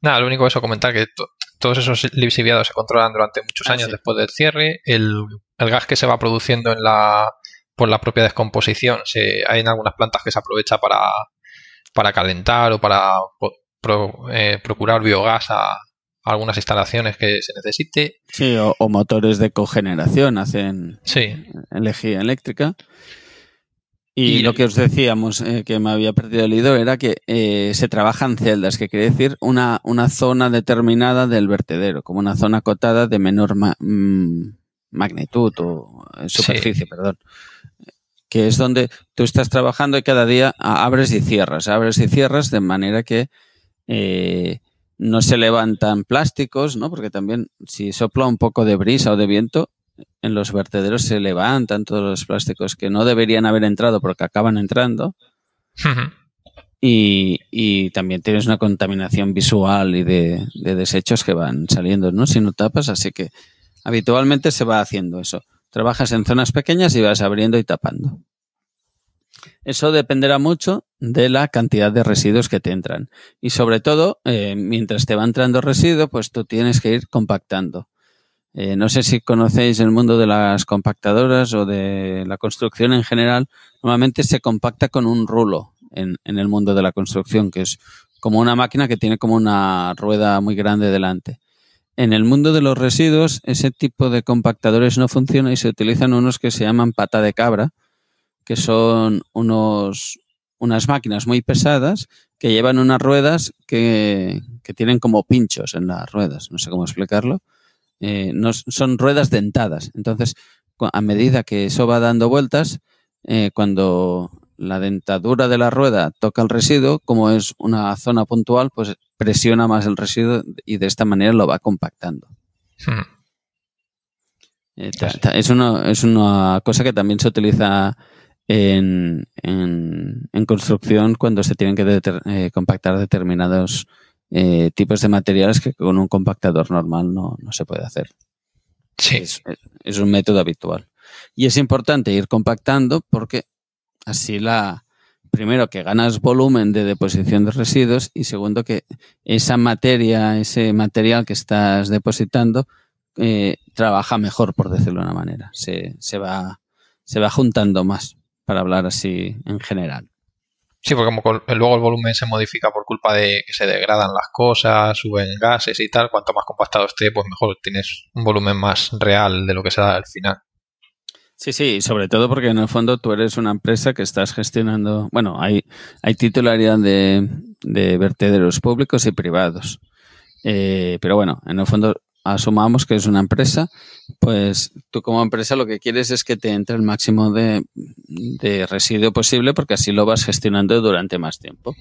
Nada, lo único es eso, comentar que to- todos esos lixiviados se controlan durante muchos Ah, años sí. después del cierre. El, el gas que se va produciendo en la, por la propia descomposición, se, hay en algunas plantas que se aprovecha para, para calentar o para pro- eh, procurar biogás a, algunas instalaciones que se necesite. Sí, o, o motores de cogeneración hacen Sí, energía eléctrica. Y, Y- lo que os decíamos, eh, que me había perdido el hilo, era que eh, se trabajan celdas, que quiere decir una, una zona determinada del vertedero, como una zona acotada de menor ma- mm, magnitud o eh, superficie, perdón. Que es donde tú estás trabajando y cada día abres y cierras, abres y cierras de manera que eh, no se levantan plásticos, ¿no? Porque también si sopla un poco de brisa o de viento, en los vertederos se levantan todos los plásticos que no deberían haber entrado porque acaban entrando y, y también tienes una contaminación visual y de, de desechos que van saliendo, ¿no? Si no tapas, así que habitualmente se va haciendo eso. Trabajas en zonas pequeñas y vas abriendo y tapando. Eso dependerá mucho de la cantidad de residuos que te entran. Y sobre todo, eh, mientras te va entrando residuo, pues tú tienes que ir compactando. Eh, no sé si conocéis el mundo de las compactadoras o de la construcción en general. Normalmente se compacta con un rulo en, en el mundo de la construcción, que es como una máquina que tiene como una rueda muy grande delante. En el mundo de los residuos, ese tipo de compactadores no funciona y se utilizan unos que se llaman pata de cabra, que son unos, unas máquinas muy pesadas que llevan unas ruedas que, que tienen como pinchos en las ruedas. No sé cómo explicarlo. Eh, son ruedas dentadas. Entonces, a medida que eso va dando vueltas, eh, cuando la dentadura de la rueda toca el residuo, como es una zona puntual, pues presiona más el residuo y de esta manera lo va compactando. Eh, ta- ta- es, una, es una cosa que también se utiliza en, en, en construcción cuando se tienen que deter- eh, compactar determinados eh, tipos de materiales que con un compactador normal no, no se puede hacer. sí. Es, es un método habitual. Y es importante ir compactando porque así la, primero que ganas volumen de deposición de residuos y segundo que esa materia, ese material que estás depositando eh, trabaja mejor, por decirlo de una manera. Se, se, va, se va juntando más, para hablar así en general. Sí, porque como luego el volumen se modifica por culpa de que se degradan las cosas, suben gases y tal, cuanto más compactado esté, pues mejor tienes un volumen más real de lo que se da al final. Sí, sí, sobre todo porque en el fondo tú eres una empresa que estás gestionando, bueno, hay, hay titularidad de, de vertederos públicos y privados. Eh, pero bueno, en el fondo asumamos que es una empresa, pues tú como empresa lo que quieres es que te entre el máximo de, residuo posible porque así lo vas gestionando durante más tiempo.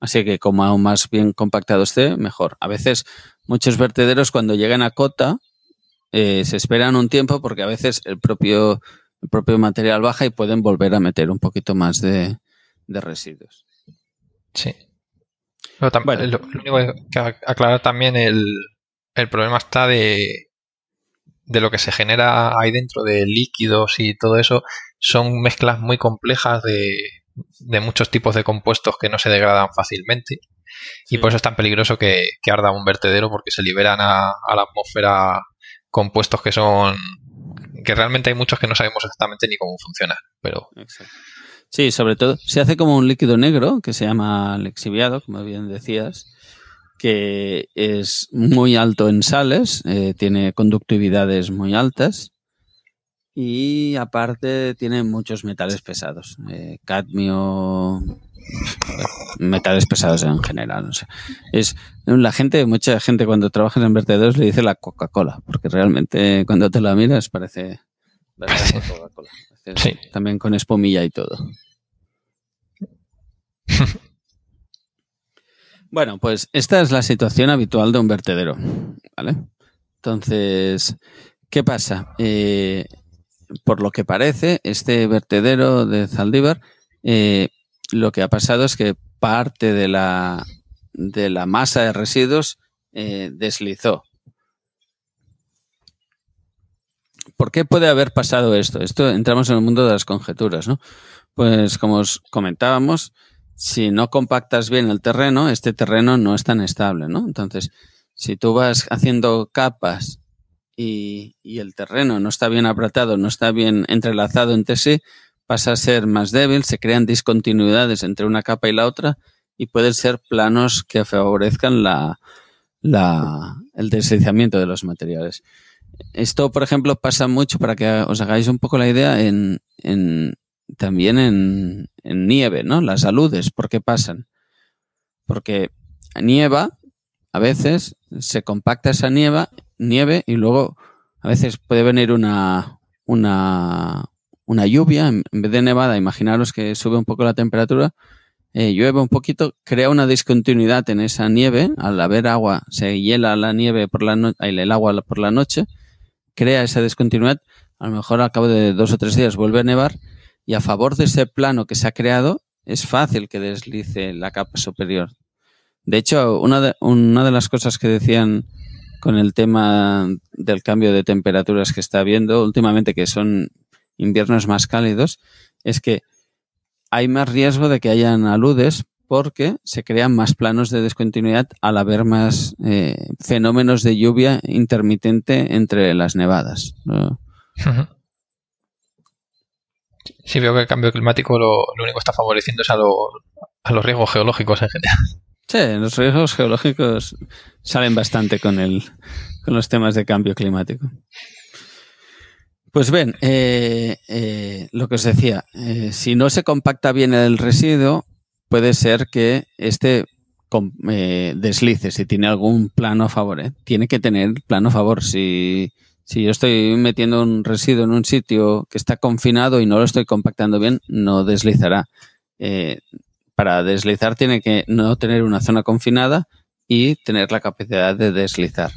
Así que como aún más bien compactado esté, mejor. A veces muchos vertederos cuando llegan a cota eh, se esperan un tiempo porque a veces el propio, el propio material baja y pueden volver a meter un poquito más de, residuos. Sí. lo, único que aclarar también el, el problema está de, de lo que se genera ahí dentro de líquidos y todo eso. Son mezclas muy complejas de, de muchos tipos de compuestos que no se degradan fácilmente. Y por eso es tan peligroso que, arda un vertedero porque se liberan a, la atmósfera compuestos que son que realmente hay muchos que no sabemos exactamente ni cómo funcionan, pero sí, sobre todo se hace como un líquido negro que se llama lexiviado, como bien decías, que es muy alto en sales, eh, tiene conductividades muy altas y aparte tiene muchos metales pesados, eh, cadmio, metales pesados en general. es la gente, mucha gente cuando trabaja en vertederos le dice la Coca-Cola, porque realmente cuando te la miras parece Coca-Cola. También con espumilla y todo. Bueno, pues esta es la situación habitual de un vertedero, ¿vale? Entonces, ¿qué pasa? Eh, por lo que parece, este vertedero de Zaldívar, eh, lo que ha pasado es que parte de la, de la masa de residuos eh, deslizó. ¿Por qué puede haber pasado esto? Esto entramos en el mundo de las conjeturas, ¿no? Pues como os comentábamos, si no compactas bien el terreno, este terreno no es tan estable, ¿no? Entonces, si tú vas haciendo capas y, el terreno no está bien apretado, no está bien entrelazado entre sí, pasa a ser más débil, se crean discontinuidades entre una capa y la otra y pueden ser planos que favorezcan la, el deslizamiento de los materiales. Esto, por ejemplo, pasa mucho para que os hagáis un poco la idea en, en también en, nieve, ¿no? Las aludes, ¿por qué pasan? Porque nieva, a veces se compacta esa nieva, nieve y luego a veces puede venir una, una, una lluvia, en vez de nevada, imaginaros que sube un poco la temperatura, eh, llueve un poquito, crea una discontinuidad en esa nieve, al haber agua, se hiela la nieve por la el agua por la noche, crea esa discontinuidad, a lo mejor al cabo de dos o tres días vuelve a nevar y a favor de ese plano que se ha creado es fácil que deslice la capa superior. De hecho, una de, una de las cosas que decían con el tema del cambio de temperaturas que está habiendo últimamente, que son inviernos más cálidos, es que hay más riesgo de que hayan aludes porque se crean más planos de descontinuidad al haber más eh, fenómenos de lluvia intermitente entre las nevadas. Sí, veo que el cambio climático lo, único que está favoreciendo es a, los riesgos geológicos en general. Sí, los riesgos geológicos salen bastante con, el, con los temas de cambio climático. Pues bien, eh, eh, lo que os decía, eh, si no se compacta bien el residuo, puede ser que este deslice, si tiene algún plano a favor. Tiene que tener plano a favor. Si, si yo estoy metiendo un residuo en un sitio que está confinado y no lo estoy compactando bien, no deslizará. Eh, para deslizar tiene que no tener una zona confinada y tener la capacidad de deslizar.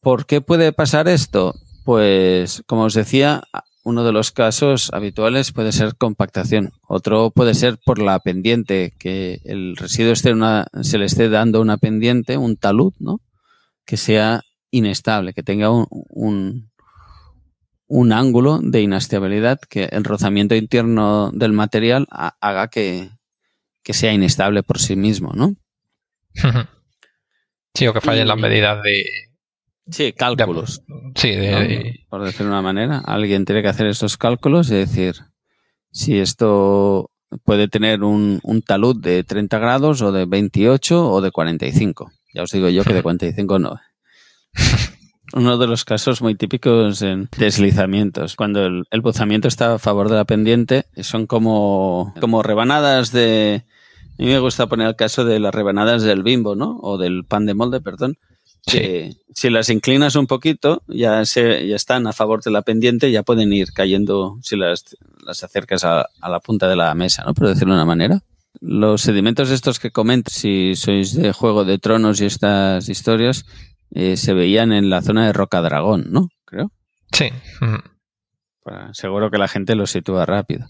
¿Por qué puede pasar esto? Pues, como os decía, uno de los casos habituales puede ser compactación. Otro puede ser por la pendiente, que el residuo esté una, se le esté dando una pendiente, un talud, ¿no? Que sea inestable, que tenga un, un, ángulo de inestabilidad, que el rozamiento interno del material haga que, sea inestable por sí mismo, ¿no? Sí, o que fallen las medidas de... Sí, cálculos. sí, por decirlo de una manera. Alguien tiene que hacer estos cálculos y decir, si esto puede tener un, un talud de 30 grados o de 28 o de 45. Ya os digo yo que de 45 no. Uno de los casos muy típicos en deslizamientos, cuando el, el buzamiento está a favor de la pendiente, son como, como rebanadas de... A mí me gusta poner el caso de las rebanadas del bimbo, ¿no? O del pan de molde, perdón. Que si las inclinas un poquito, ya, se, ya están a favor de la pendiente, ya pueden ir cayendo si las, las acercas a, a la punta de la mesa, ¿no? Por decirlo de una manera. Los sedimentos estos que comentas, si sois de Juego de Tronos y estas historias, eh, se veían en la zona de Roca Dragón, ¿no? Creo. Sí. Mm. Para- seguro que la gente los sitúa rápido.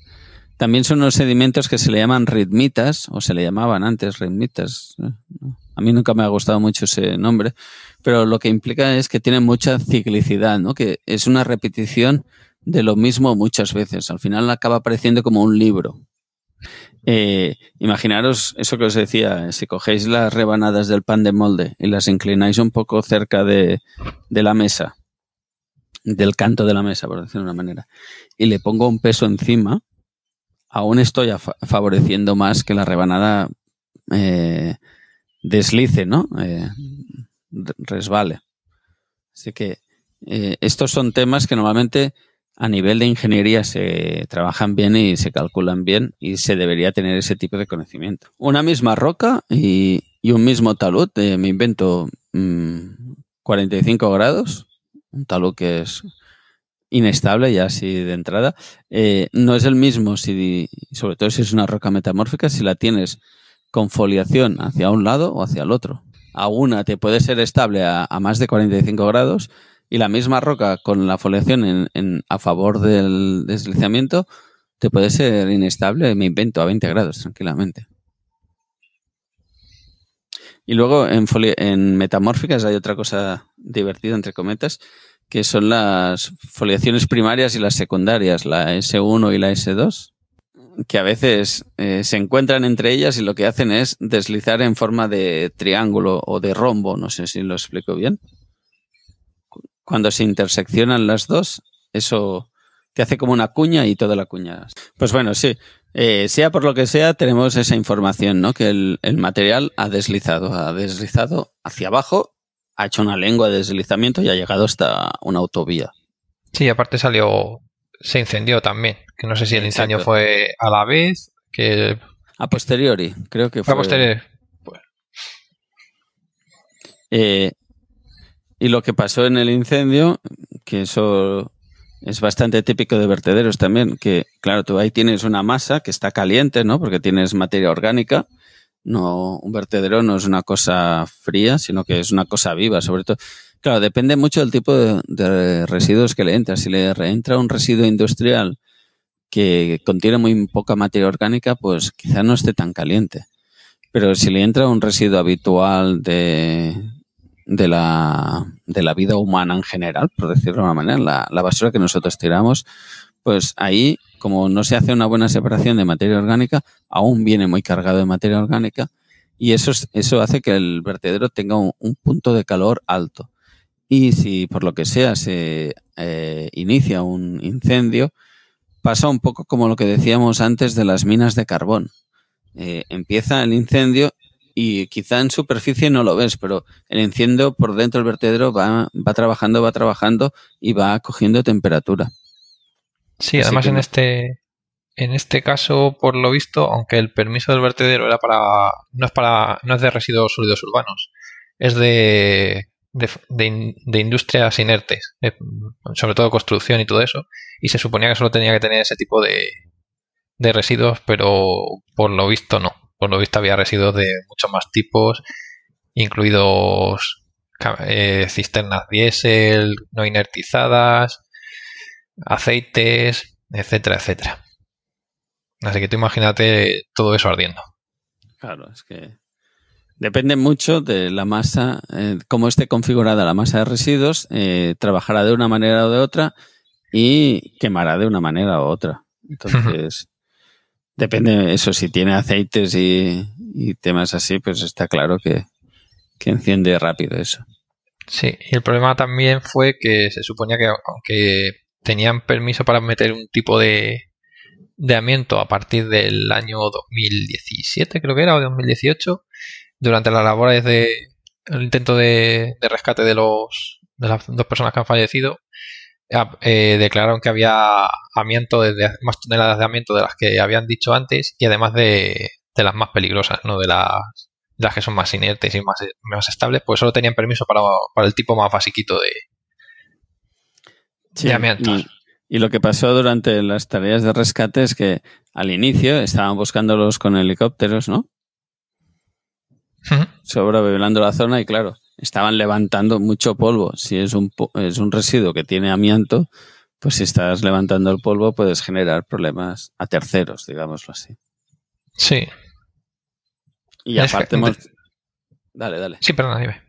También son unos sedimentos que se le llaman ritmitas, o se le llamaban antes ritmitas. ¿eh? ¿no? A mí nunca me ha gustado mucho ese nombre, pero lo que implica es que tienen mucha ciclicidad, ¿no? Que es una repetición de lo mismo muchas veces. Al final acaba pareciendo como un libro. Eh, imaginaros eso que os decía, si cogéis las rebanadas del pan de molde y las inclináis un poco cerca de, la mesa, del canto de la mesa, por decirlo de una manera, y le pongo un peso encima, aún estoy favoreciendo más que la rebanada eh, deslice, ¿no? Eh, re- resbale. Así que eh, estos son temas que normalmente a nivel de ingeniería se trabajan bien y se calculan bien y se debería tener ese tipo de conocimiento. Una misma roca y, y un mismo talud, eh, me invento mm, 45 grados, un talud que es inestable ya así de entrada, eh, no es el mismo si, sobre todo si es una roca metamórfica, si la tienes con foliación hacia un lado o hacia el otro. A una te puede ser estable a, más de 45 grados y la misma roca con la foliación en, en- a favor del deslizamiento te puede ser inestable, me invento, a 20 grados tranquilamente. Y luego en, en metamórficas hay otra cosa divertida, entre cometas, que son las foliaciones primarias y las secundarias, la S1 y la S2, que a veces eh, se encuentran entre ellas y lo que hacen es deslizar en forma de triángulo o de rombo, no sé si lo explico bien. Cuando se interseccionan las dos, eso te hace como una cuña y toda la cuña. Pues bueno, sí. Eh, sea por lo que sea, tenemos esa información, ¿no? Que el, el material ha deslizado, ha deslizado hacia abajo, ha hecho una lengua de deslizamiento y ha llegado hasta una autovía. Sí, aparte salió, se incendió también. Que no sé si el Exacto. incendio fue a la vez, que A posteriori, creo que fue fue. a posteriori. Eh, y lo que pasó en el incendio, que eso es bastante típico de vertederos también, que claro, tú ahí tienes una masa que está caliente, ¿no? Porque tienes materia orgánica. No, un vertedero no es una cosa fría, sino que es una cosa viva, sobre todo. Claro, depende mucho del tipo de, residuos que le entra. Si le entra un residuo industrial que contiene muy poca materia orgánica, pues quizá no esté tan caliente. Pero si le entra un residuo habitual de, de, la, de la vida humana en general, por decirlo de una manera, la, basura que nosotros tiramos, pues ahí, como no se hace una buena separación de materia orgánica, aún viene muy cargado de materia orgánica y eso, es- eso hace que el vertedero tenga un punto de calor alto. Y si por lo que sea se eh, inicia un incendio, pasa un poco como lo que decíamos antes de las minas de carbón. Eh, empieza el incendio y quizá en superficie no lo ves, pero el incendio por dentro del vertedero va, va trabajando, va trabajando y va cogiendo temperatura. Sí, Así además que en este en este caso, por lo visto, aunque el permiso del vertedero era para no es para no es de residuos sólidos urbanos, es de de, de de industrias inertes, sobre todo construcción y todo eso, y se suponía que solo tenía que tener ese tipo de, de residuos, pero por lo visto no. Por lo visto había residuos de muchos más tipos, incluidos eh, cisternas diésel, no inertizadas, aceites, etcétera, etcétera. Así que tú imagínate todo eso ardiendo. Claro, es que depende mucho de la masa, eh, cómo esté configurada la masa de residuos, eh, trabajará de una manera o de otra y quemará de una manera u otra. Entonces, depende eso, si tiene aceites y, y temas así, pues está claro que, que enciende rápido eso. Sí, y el problema también fue que se suponía que aunque tenían permiso para meter un tipo de, de amianto a partir del año 2017, creo que era, o 2018, durante las labores de el intento de, rescate de los de las dos personas que han fallecido, eh, declararon que había amianto de, más toneladas de amianto de las que habían dicho antes y además de, de las más peligrosas, ¿no? De las, las que son más inertes y más, más estables, pues solo tenían permiso para, para el tipo más basiquito de, de amiantos. Y lo que pasó durante las tareas de rescate es que al inicio estaban buscándolos con helicópteros, ¿no? Sobrevolando la zona y claro, estaban levantando mucho polvo. Si es un, es un residuo que tiene amianto, pues si estás levantando el polvo puedes generar problemas a terceros, digámoslo así. Sí. Y aparte... Dale, dale. Sí, perdona, dime.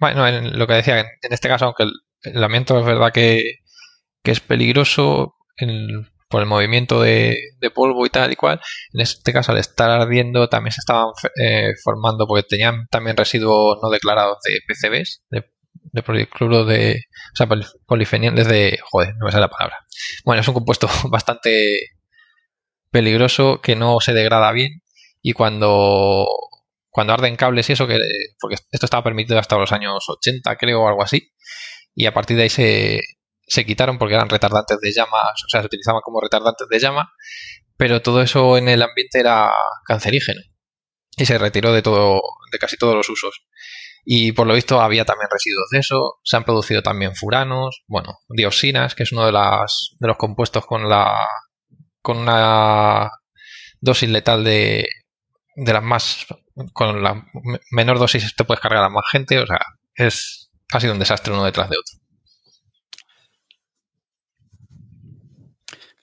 Bueno, en lo que decía, en este caso, aunque el, el amianto es verdad que que es peligroso por el movimiento de, polvo y tal y cual. En este caso, al estar ardiendo, también se estaban eh, formando, porque tenían también residuos no declarados de PCBs, de, de policloro de. O sea, polifeniles de. Joder, no me sale la palabra. Bueno, es un compuesto bastante peligroso que no se degrada bien y cuando cuando arden cables y eso que porque esto estaba permitido hasta los años 80 creo o algo así y a partir de ahí se, se quitaron porque eran retardantes de llamas, o sea, se utilizaban como retardantes de llama, pero todo eso en el ambiente era cancerígeno y se retiró de todo, de casi todos los usos. Y por lo visto había también residuos de eso, se han producido también furanos, bueno, dioxinas, que es uno de, las, de los compuestos con la con una dosis letal de, de las más con la menor dosis te puedes cargar a más gente, o sea, es ha sido un desastre uno detrás de otro.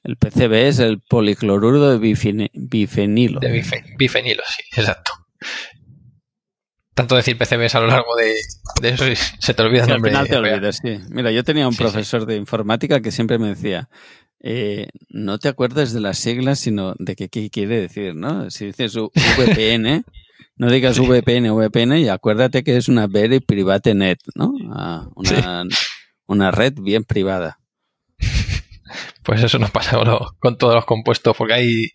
El PCB es el policloruro de bifenilo. De bifenilo, sí, exacto. Tanto decir PCBs a lo largo de, eso se te olvida el nombre. Al final te olvidas, sí. Mira, yo tenía un profesor de informática que siempre me decía, eh, no te acuerdes de las siglas, sino de qué, quiere decir, ¿no? Si dices VPN, no digas VPN, VPN y acuérdate que es una Very Private Net, ¿no? Ah, una, una red bien privada. Pues eso nos pasa con todos los compuestos, porque hay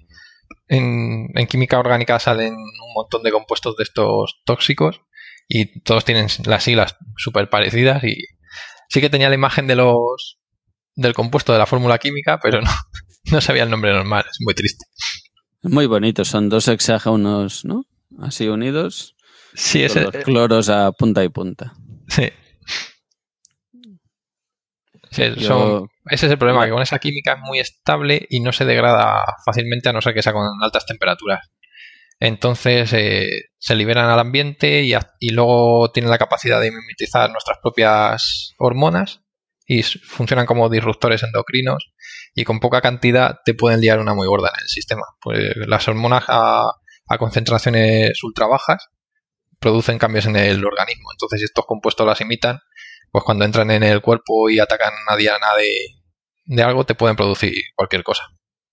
en, química orgánica salen un montón de compuestos de estos tóxicos y todos tienen las siglas súper parecidas y sí que tenía la imagen de los del compuesto de la fórmula química, pero no, no sabía el nombre normal, es muy triste. Muy bonito, son dos hexágonos, ¿no? Así unidos. Sí, ese, los cloros a punta y punta. Sí. Ese es el problema, que con esa química es muy estable y no se degrada fácilmente a no ser que sea con altas temperaturas. Entonces eh, se liberan al ambiente y, y, luego tienen la capacidad de mimetizar nuestras propias hormonas y funcionan como disruptores endocrinos y con poca cantidad te pueden liar una muy gorda en el sistema. Pues las hormonas a, a concentraciones ultra bajas producen cambios en el organismo. Entonces, si estos compuestos las imitan, pues cuando entran en el cuerpo y atacan a diana de, de algo, te pueden producir cualquier cosa.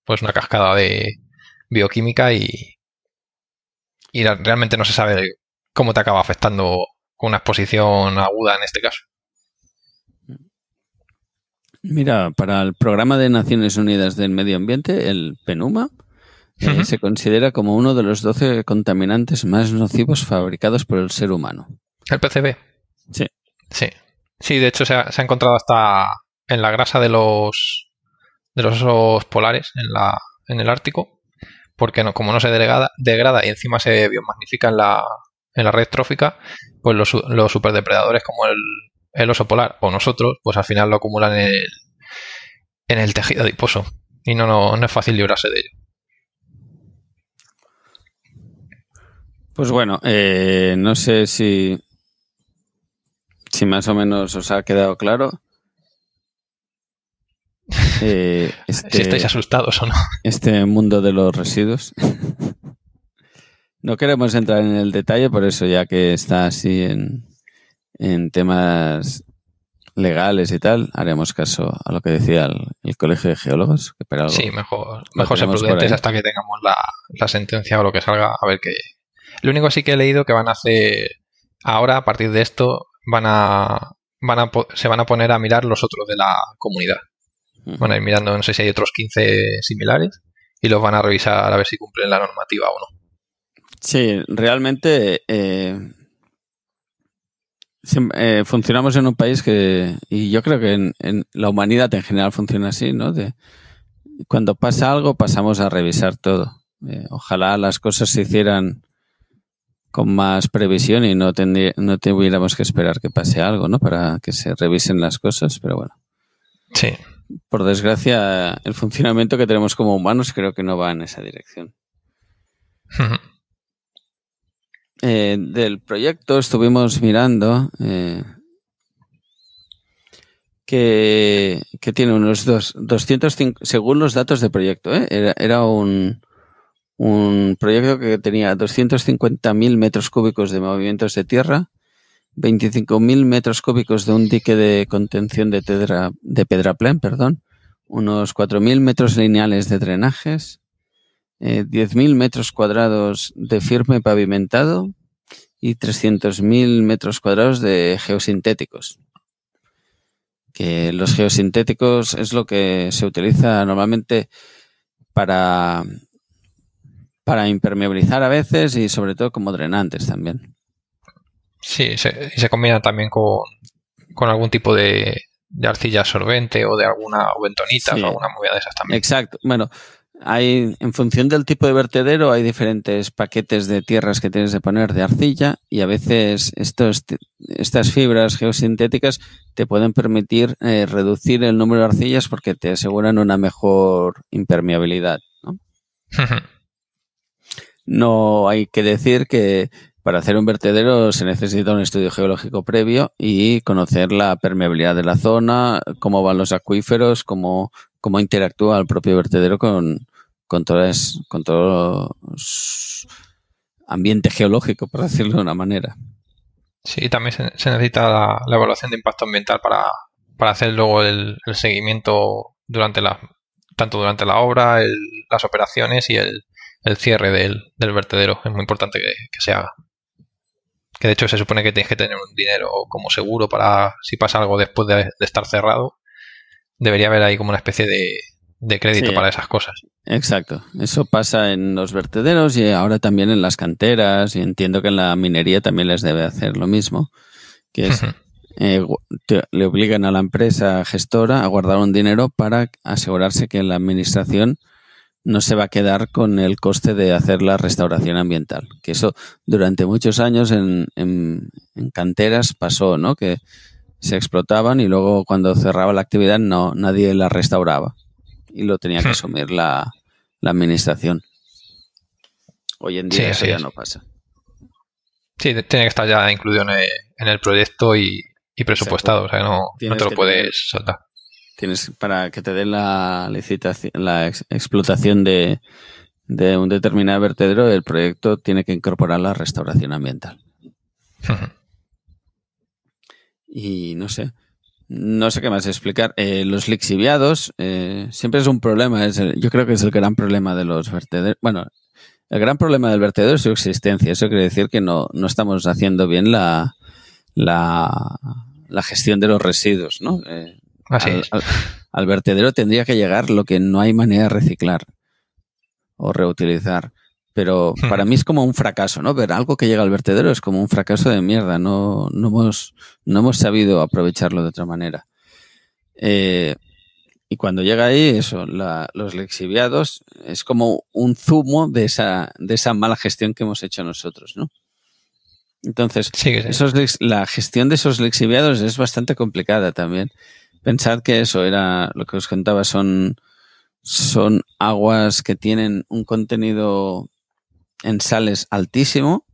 Pues una cascada de bioquímica y, y realmente no se sabe cómo te acaba afectando con una exposición aguda en este caso. Mira, para el Programa de Naciones Unidas del Medio Ambiente, el PENUMA, eh, se considera como uno de los 12 contaminantes más nocivos fabricados por el ser humano. ¿El PCB? Sí. Sí. Sí, de hecho se ha, encontrado hasta en la grasa de los de los osos polares en la en el Ártico, porque no, como no se degrada, degrada y encima se biomagnifica en la, en la red trófica, pues los, los superdepredadores como el, oso polar o nosotros, pues al final lo acumulan en el, en el tejido adiposo y no, no, no es fácil librarse de ello. Pues bueno, eh, no sé si si más o menos os ha quedado claro. Eh, este, si estáis asustados o no. Este mundo de los residuos. no queremos entrar en el detalle, por eso ya que está así en, en temas legales y tal, haremos caso a lo que decía el, Colegio de Geólogos. sí, mejor, mejor ser prudentes hasta que tengamos la, la, sentencia o lo que salga, a ver qué. Lo único sí que he leído que van a hacer ahora, a partir de esto, van a, van a se van a poner a mirar los otros de la comunidad. Van a ir mirando, no sé si hay otros 15 similares y los van a revisar a ver si cumplen la normativa o no. Sí, realmente eh, eh, funcionamos en un país que, y yo creo que en, la humanidad en general funciona así, ¿no? De, cuando pasa algo pasamos a revisar todo. Eh, ojalá las cosas se hicieran con más previsión y no, no tuviéramos que esperar que pase algo, ¿no? Para que se revisen las cosas, pero bueno. Sí. Por desgracia, el funcionamiento que tenemos como humanos creo que no va en esa dirección. Eh, del proyecto estuvimos mirando eh, que, tiene unos dos, 205, según los datos del proyecto, ¿eh? era, un, un proyecto que tenía 250.000 metros cúbicos de movimientos de tierra, 25.000 metros cúbicos de un dique de contención de, tedra, de pedraplén, perdón, unos 4.000 metros lineales de drenajes, 10.000 metros cuadrados de firme pavimentado y 300.000 metros cuadrados de geosintéticos. Que los geosintéticos es lo que se utiliza normalmente para, para impermeabilizar a veces y sobre todo como drenantes también. Sí, y se combina también con, con algún tipo de, de arcilla absorbente o de alguna o o alguna movida de esas también. Exacto. Bueno, hay, en función del tipo de vertedero, hay diferentes paquetes de tierras que tienes que poner de arcilla y a veces estos, estas fibras geosintéticas te pueden permitir eh, reducir el número de arcillas porque te aseguran una mejor impermeabilidad. ¿no? no hay que decir que para hacer un vertedero se necesita un estudio geológico previo y conocer la permeabilidad de la zona, cómo van los acuíferos, cómo, cómo interactúa el propio vertedero con, con, con todo ambiente geológico, por decirlo de una manera. Sí, también se, necesita la, evaluación de impacto ambiental para, para hacer luego el, seguimiento durante la, tanto durante la obra, las operaciones y el, cierre del, vertedero. Es muy importante que, se haga. Que de hecho se supone que tienes que tener un dinero como seguro para si pasa algo después de estar cerrado. Debería haber ahí como una especie de, de crédito para esas cosas. Exacto. Eso pasa en los vertederos y ahora también en las canteras y entiendo que en la minería también les debe hacer lo mismo, que es eh, le obligan a la empresa gestora a guardar un dinero para asegurarse que la administración no se va a quedar con el coste de hacer la restauración ambiental. Que eso durante muchos años en, en, en canteras pasó, ¿no? Que se explotaban y luego cuando cerraba la actividad no nadie la restauraba y lo tenía que hmm. asumir la, administración. Hoy en día eso ya no pasa. Sí, tiene que estar ya incluido en el, proyecto y, presupuestado, o sea, no, te lo puedes soltar. Tienes para que te den la licitación, la explotación de, de un determinado vertedero, el proyecto tiene que incorporar la restauración ambiental. y no sé, no sé qué más explicar. Eh, los lixiviados eh, siempre es un problema. Es yo creo que es el gran problema de los vertederos. Bueno, el gran problema del vertedero es su existencia. Eso quiere decir que no, no estamos haciendo bien la, la, la, gestión de los residuos, ¿no? Eh, al, al, vertedero tendría que llegar lo que no hay manera de reciclar o reutilizar. Pero hmm. para mí es como un fracaso, ¿no? Ver algo que llega al vertedero es como un fracaso de mierda. No, no, hemos, no hemos sabido aprovecharlo de otra manera. Eh, y cuando llega ahí, eso, los lexiviados es como un zumo de esa, de esa mala gestión que hemos hecho nosotros, ¿no? Entonces, la gestión de esos lexiviados es bastante complicada también. Pensad que eso era lo que os contaba, son, son aguas que tienen un contenido en sales altísimo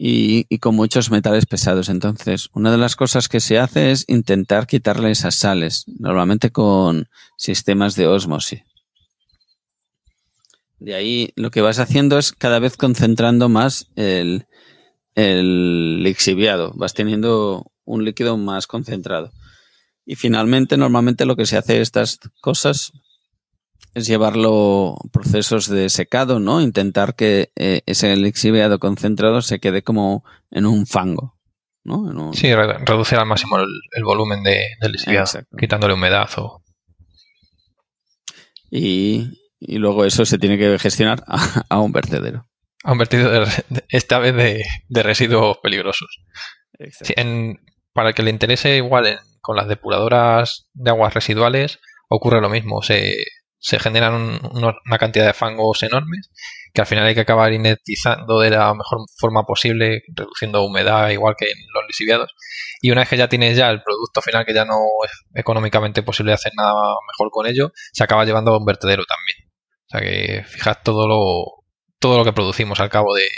y, con muchos metales pesados. Entonces, una de las cosas que se hace es intentar quitarle esas sales, normalmente con sistemas de osmosis. De ahí lo que vas haciendo es cada vez concentrando más el, el lixiviado, vas teniendo un líquido más concentrado. Y finalmente, normalmente lo que se hace estas cosas es llevarlo procesos de secado, ¿no? Intentar que eh, ese lixiviado concentrado se quede como en un fango, ¿no? Sí, reducir al máximo el, volumen de, del lixiviado, quitándole humedad o... Y, y luego eso se tiene que gestionar a, un vertedero. A un vertedero, esta vez de, residuos peligrosos. para el que le interese, igual con las depuradoras de aguas residuales ocurre lo mismo. Se, se generan una cantidad de fangos enormes que al final hay que acabar inertizando de la mejor forma posible, reduciendo humedad igual que en los lisiviados. Y una vez que ya tienes ya el producto final que ya no es económicamente posible hacer nada mejor con ello, se acaba llevando a un vertedero también. O sea que fijad todo lo, todo lo que producimos al cabo de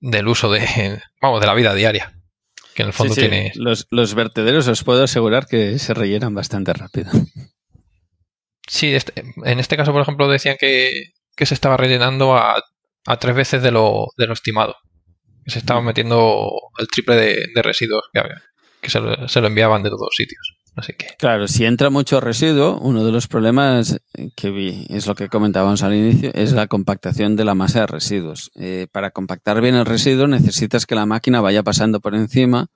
del uso de, vamos, de la vida diaria. Que en el fondo tiene... Los, los vertederos os puedo asegurar que se rellenan bastante rápido. Sí, este, en este caso, por ejemplo, decían que, se estaba rellenando a, tres veces de lo, de lo estimado. Que se estaba metiendo el triple de, residuos que había, que se lo, enviaban de todos sitios. Así que. Claro, si entra mucho residuo, uno de los problemas que vi, es lo que comentábamos al inicio, es la compactación de la masa de residuos. Eh, para compactar bien el residuo necesitas que la máquina vaya pasando por encima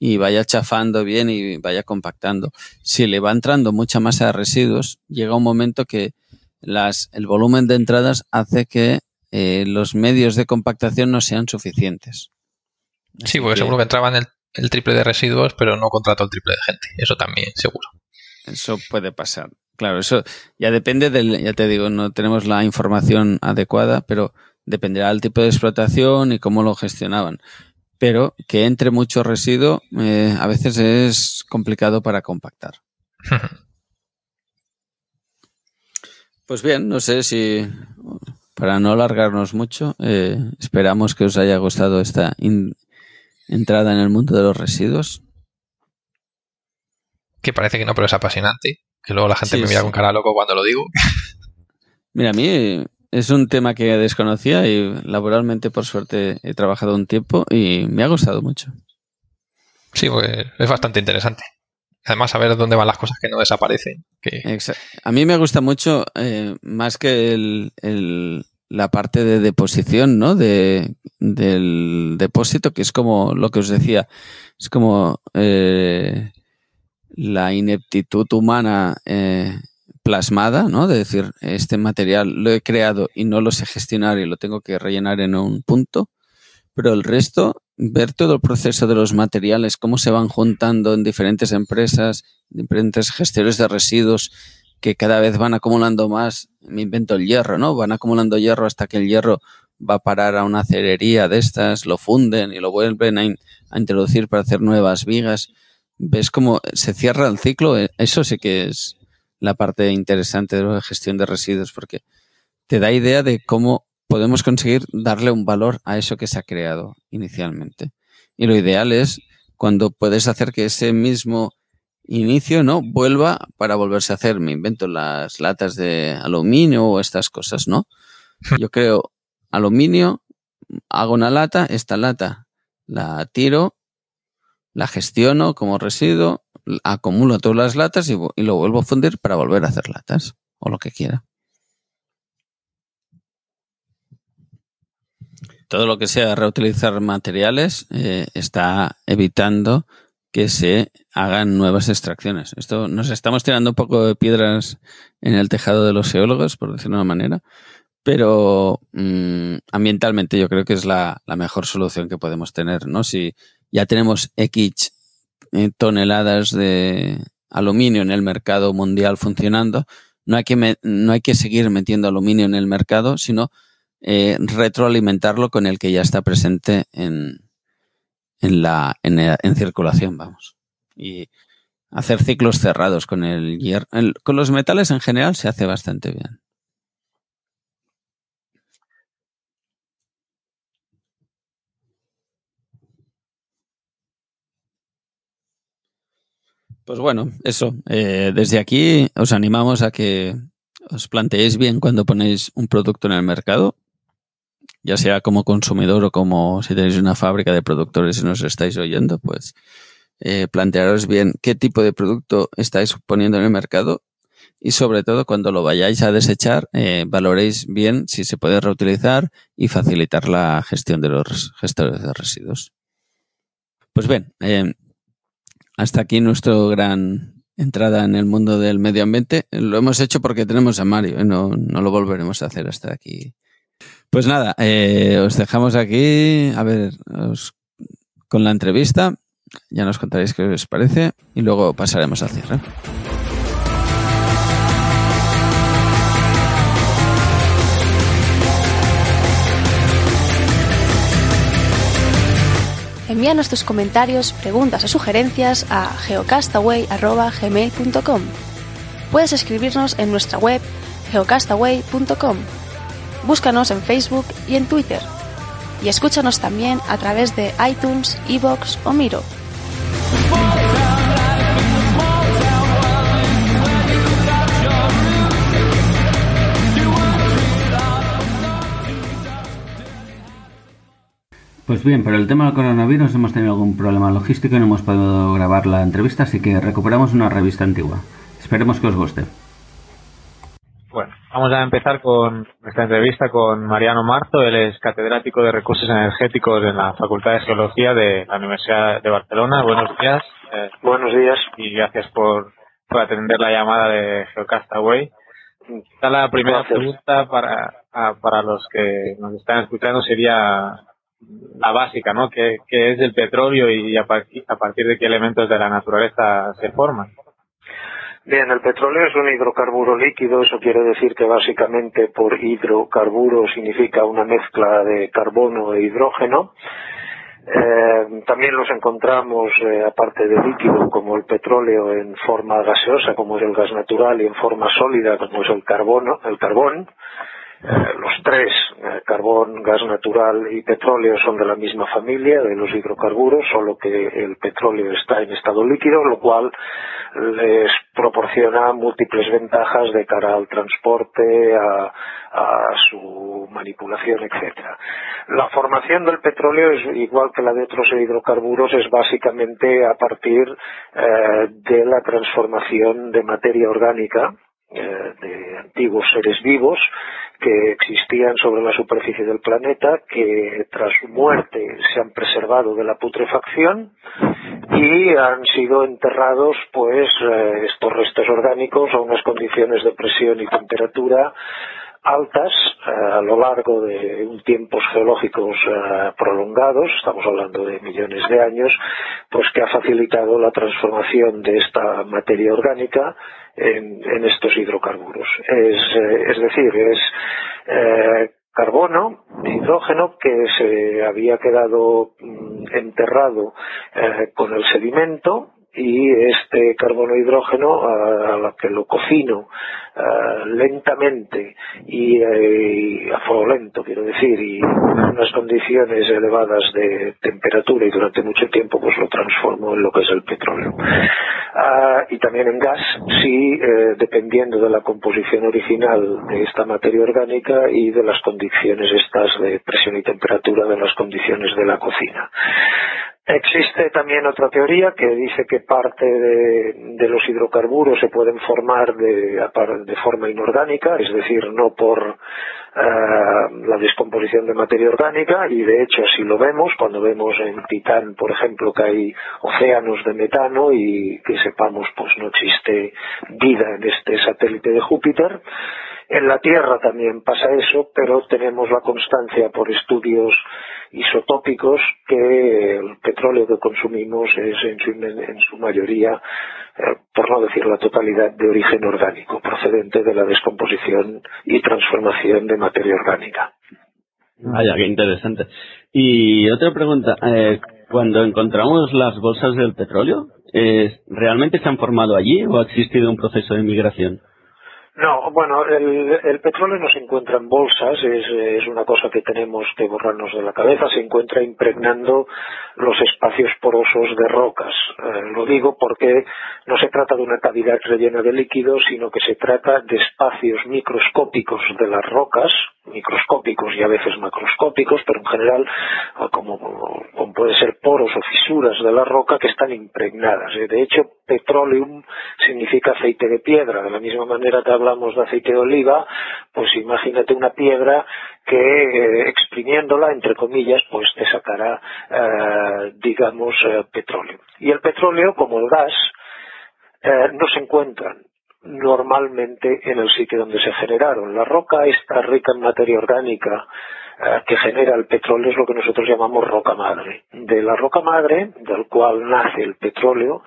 y vaya chafando bien y vaya compactando. Si le va entrando mucha masa de residuos, llega un momento que las, el volumen de entradas hace que eh, los medios de compactación no sean suficientes. sí, porque seguro que entraban el, el, triple de residuos, pero no contrató el triple de gente. Eso también, seguro. Eso puede pasar. Claro, eso ya depende del, ya te digo, no tenemos la información adecuada, pero dependerá del tipo de explotación y cómo lo gestionaban pero que entre mucho residuo eh, a veces es complicado para compactar. pues bien, no sé si para no alargarnos mucho, eh, esperamos que os haya gustado esta entrada en el mundo de los residuos. Que parece que no, pero es apasionante. Que luego la gente me mira con cara loco cuando lo digo. Mira, a mí es un tema que desconocía y laboralmente, por suerte, he trabajado un tiempo y me ha gustado mucho. Sí, pues es bastante interesante. Además, saber dónde van las cosas que no desaparecen. A mí me gusta mucho, eh, más que el, la parte de deposición, ¿no? De, del depósito, que es como lo que os decía, es como eh, la ineptitud humana eh, plasmada, ¿no? De decir, este material lo he creado y no lo sé gestionar y lo tengo que rellenar en un punto, pero el resto, ver todo el proceso de los materiales, cómo se van juntando en diferentes empresas, diferentes gestores de residuos que cada vez van acumulando más, me invento el hierro, ¿no? Van acumulando hierro hasta que el hierro va a parar a una cerería de estas, lo funden y lo vuelven a, a introducir para hacer nuevas vigas. ¿Ves cómo se cierra el ciclo? Eso sí que es, la parte interesante de la gestión de residuos, porque te da idea de cómo podemos conseguir darle un valor a eso que se ha creado inicialmente. Y lo ideal es cuando puedes hacer que ese mismo inicio no vuelva para volverse a hacer. Me invento las latas de aluminio o estas cosas, ¿no? Yo creo aluminio, hago una lata, esta lata la tiro, la gestiono como residuo, acumulo todas las latas y, lo vuelvo a fundir para volver a hacer latas o lo que quiera. Todo lo que sea reutilizar materiales eh, está evitando que se hagan nuevas extracciones. Esto nos estamos tirando un poco de piedras en el tejado de los geólogos, por decirlo de una manera, pero mm, ambientalmente yo creo que es la, mejor solución que podemos tener, ¿no? Si ya tenemos X eh, toneladas de aluminio en el mercado mundial funcionando, no hay que, no hay que seguir metiendo aluminio en el mercado, sino eh, retroalimentarlo con el que ya está presente en, en, la, en, en circulación, vamos. Y hacer ciclos cerrados con el hierro. con los metales en general se hace bastante bien. Pues bueno, eso. Eh, desde aquí os animamos a que os planteéis bien cuando ponéis un producto en el mercado, ya sea como consumidor o como si tenéis una fábrica de productores y nos estáis oyendo, pues eh, plantearos bien qué tipo de producto estáis poniendo en el mercado y sobre todo cuando lo vayáis a desechar, eh, valoréis bien si se puede reutilizar y facilitar la gestión de los gestores de residuos. Pues bien, eh, hasta aquí nuestro gran entrada en el mundo del medio ambiente. Lo hemos hecho porque tenemos a Mario, ¿eh? no, no lo volveremos a hacer hasta aquí. Pues nada, eh, os dejamos aquí, a ver, con la entrevista. Ya nos contaréis qué os parece y luego pasaremos al cierre. Envíanos tus comentarios, preguntas o sugerencias a geocastaway.gmail.com. Puedes escribirnos en nuestra web geocastaway.com. Búscanos en Facebook y en Twitter. Y escúchanos también a través de iTunes, Evox o Miro. Pues bien, pero el tema del coronavirus hemos tenido algún problema logístico y no hemos podido grabar la entrevista, así que recuperamos una revista antigua. Esperemos que os guste. Bueno, vamos a empezar con nuestra entrevista con Mariano Marzo. Él es catedrático de recursos energéticos en la Facultad de Geología de la Universidad de Barcelona. Buenos días. Eh, Buenos días. Y gracias por, por atender la llamada de Geocastaway. Quizá la primera pregunta para, para los que nos están escuchando sería la básica, ¿no? ¿Qué, es el petróleo y a, a partir de qué elementos de la naturaleza se forman? Bien, el petróleo es un hidrocarburo líquido, eso quiere decir que básicamente por hidrocarburo significa una mezcla de carbono e hidrógeno. Eh, también los encontramos, eh, aparte de líquido, como el petróleo, en forma gaseosa, como es el gas natural, y en forma sólida, como es el carbono, el carbón. Eh, los tres, eh, carbón, gas natural y petróleo, son de la misma familia, de los hidrocarburos, solo que el petróleo está en estado líquido, lo cual les proporciona múltiples ventajas de cara al transporte, a, su manipulación, etcétera. La formación del petróleo es igual que la de otros hidrocarburos, es básicamente a partir eh, de la transformación de materia orgánica de antiguos seres vivos que existían sobre la superficie del planeta, que tras su muerte se han preservado de la putrefacción y han sido enterrados, pues, eh, estos restos orgánicos a unas condiciones de presión y temperatura altas eh, a lo largo de un tiempos geológicos eh, prolongados, estamos hablando de millones de años, pues que ha facilitado la transformación de esta materia orgánica en, estos hidrocarburos. Es, eh, decir, es eh, carbono, hidrógeno que se había quedado mm, enterrado eh, con el sedimento y este carbono hidrógeno a, la que lo cocino lentamente y, a fuego lento quiero decir y en unas condiciones elevadas de temperatura y durante mucho tiempo pues lo transformo en lo que es el petróleo. Ah, y también en gas si eh, dependiendo de la composición original de esta materia orgánica y de las condiciones estas de presión y temperatura de las condiciones de la cocina Existe también otra teoría que dice que parte de, los hidrocarburos se pueden formar de, forma inorgánica, es decir, no por eh, la descomposición de materia orgánica, y de hecho así lo vemos cuando vemos en Titán, por ejemplo, que hay océanos de metano y que sepamos pues no existe vida en este satélite de Júpiter. En la Tierra también pasa eso, pero tenemos la constancia por estudios isotópicos que el petróleo que consumimos es en su, mayoría, eh, por no decir la totalidad, de origen orgánico, procedente de la descomposición y transformación de materia orgánica. Vaya, qué interesante. Y otra pregunta, eh, cuando encontramos las bolsas del petróleo, ¿realmente se han formado allí o ha existido un proceso de migración? No, bueno, el, petróleo no se encuentra en bolsas, es, una cosa que tenemos que borrarnos de la cabeza, se encuentra impregnando los espacios porosos de rocas. Eh, lo digo porque no se trata de una cavidad rellena de líquidos, sino que se trata de espacios microscópicos de las rocas, microscópicos y a veces macroscópicos, pero en general como, como puede ser poros o fisuras de la roca que están impregnadas. Eh, de hecho, petroleum significa aceite de piedra, de la misma manera que hablamos de aceite de oliva, pues imagínate una piedra que eh, exprimiéndola, entre comillas, pues te sacará, eh, digamos, petróleo. Y el petróleo, como el gas, eh, no se encuentran normalmente en el sitio donde se generaron. La roca está rica en materia orgánica eh, que genera el petróleo es lo que nosotros llamamos roca madre. De la roca madre, del cual nace el petróleo,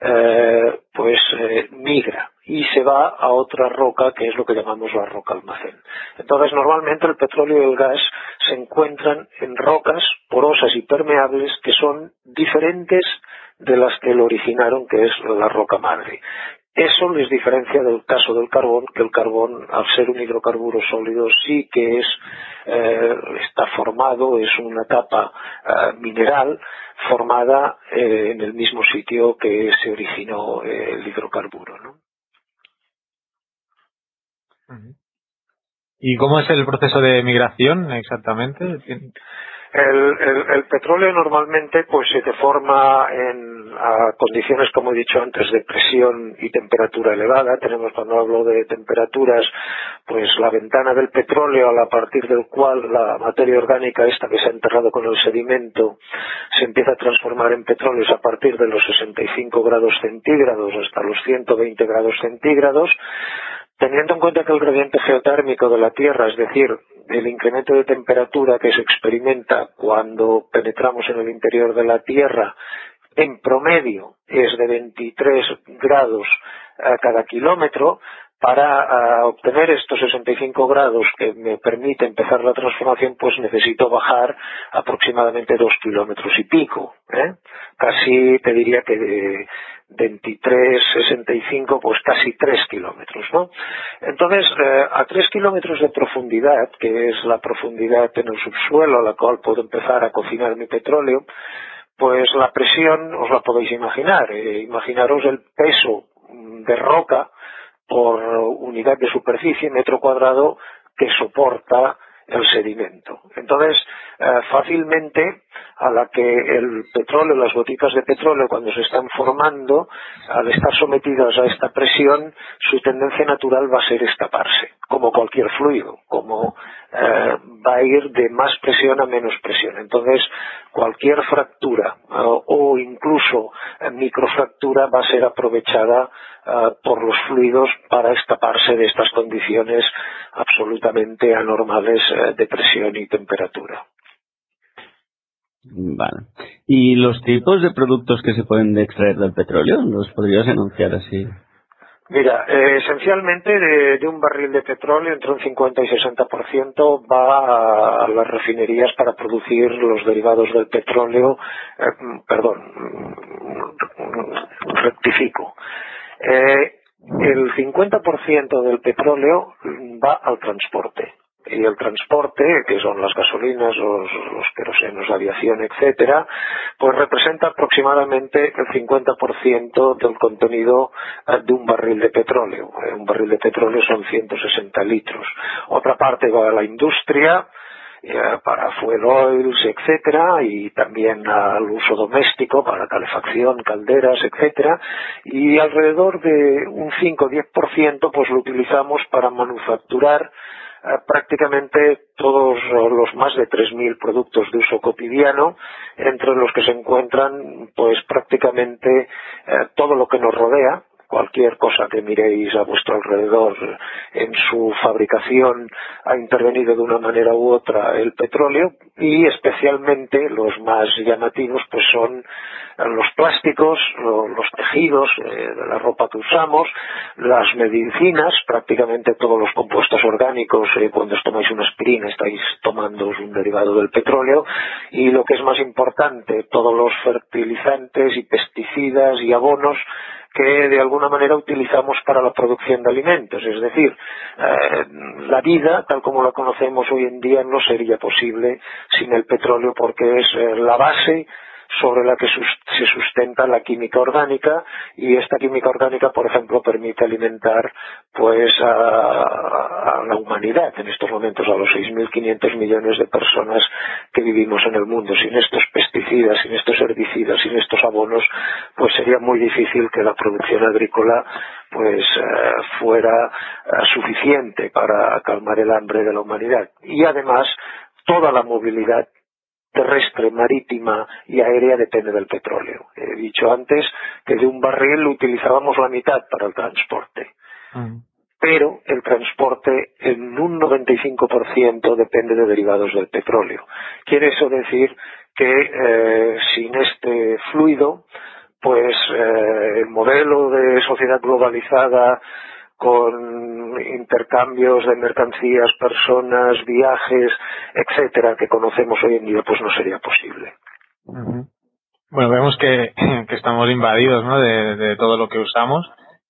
eh, pues eh, migra y se va a otra roca que es lo que llamamos la roca almacén. Entonces, normalmente el petróleo y el gas se encuentran en rocas porosas y permeables que son diferentes de las que lo originaron, que es la roca madre. Eso les diferencia del caso del carbón, que el carbón, al ser un hidrocarburo sólido, sí que es, eh, está formado, es una capa eh, mineral formada eh, en el mismo sitio que se originó el hidrocarburo. ¿no? ¿Y cómo es el proceso de migración exactamente? El, petróleo normalmente pues se deforma en condiciones, como he dicho antes, de presión y temperatura elevada. Tenemos, cuando hablo de temperaturas, pues la ventana del petróleo a partir del cual la materia orgánica esta que se ha enterrado con el sedimento se empieza a transformar en petróleo es a partir de los 65 grados centígrados hasta los 120 grados centígrados. Teniendo en cuenta que el gradiente geotérmico de la Tierra, es decir, el incremento de temperatura que se experimenta cuando penetramos en el interior de la Tierra, en promedio es de 23 grados a cada kilómetro, para obtener estos 65 grados que me permite empezar la transformación, pues necesito bajar aproximadamente dos kilómetros y pico. ¿eh? Casi te diría que de 23, 65, pues casi 3 kilómetros. ¿no? Entonces, eh, a 3 kilómetros de profundidad, que es la profundidad en el subsuelo a la cual puedo empezar a cocinar mi petróleo, pues la presión os la podéis imaginar. Eh, imaginaros el peso de roca por unidad de superficie, metro cuadrado, que soporta el sedimento. Entonces, eh, fácilmente, a la que el petróleo, las gotitas de petróleo, cuando se están formando, al estar sometidas a esta presión, su tendencia natural va a ser escaparse, como cualquier fluido, como eh, va a ir de más presión a menos presión. Entonces, cualquier fractura eh, o incluso microfractura va a ser aprovechada por los fluidos para escaparse de estas condiciones absolutamente anormales de presión y temperatura. Vale. ¿Y los tipos de productos que se pueden extraer del petróleo? ¿Los podrías enunciar así? Mira, eh, esencialmente de, un barril de petróleo entre un 50 y 60% va a las refinerías para producir los derivados del petróleo, eh, perdón, rectifico. Eh, el 50% del petróleo va al transporte y el transporte, que son las gasolinas, los, los querosenos, aviación, etcétera, pues representa aproximadamente el 50% del contenido eh, de un barril de petróleo. Eh, un barril de petróleo son 160 litros. Otra parte va a la industria, eh, para fuel oils, etcétera, y también al uso doméstico para calefacción, calderas, etcétera, y alrededor de un 5 o 10% pues lo utilizamos para manufacturar prácticamente todos los más de 3.000 productos de uso cotidiano, entre los que se encuentran pues prácticamente eh, todo lo que nos rodea, cualquier cosa que miréis a vuestro alrededor en su fabricación ha intervenido de una manera u otra el petróleo y especialmente los más llamativos pues son los plásticos, los tejidos eh, la ropa que usamos, las medicinas, prácticamente todos los compuestos orgánicos, eh, cuando os tomáis una aspirina estáis tomando un derivado del petróleo y lo que es más importante, todos los fertilizantes y pesticidas y abonos que de alguna manera utilizamos para la producción de alimentos. Es decir, eh, la vida, tal como la conocemos hoy en día, no sería posible sin el petróleo porque es eh, la base sobre la que se sustenta la química orgánica y esta química orgánica, por ejemplo, permite alimentar pues a, la humanidad en estos momentos, a los 6.500 millones de personas que vivimos en el mundo. Sin estos pesticidas, sin estos herbicidas, sin estos abonos, pues sería muy difícil que la producción agrícola pues eh, fuera eh, suficiente para calmar el hambre de la humanidad. Y además, toda la movilidad terrestre, marítima y aérea depende del petróleo. He dicho antes que de un barril utilizábamos la mitad para el transporte. Mm. Pero el transporte en un 95% depende de derivados del petróleo. Quiere eso decir que eh, sin este fluido, pues eh, el modelo de sociedad globalizada con intercambios de mercancías, personas, viajes, etcétera, que conocemos hoy en día, pues no sería posible. Bueno, vemos que, estamos invadidos ¿no? de, todo lo que usamos.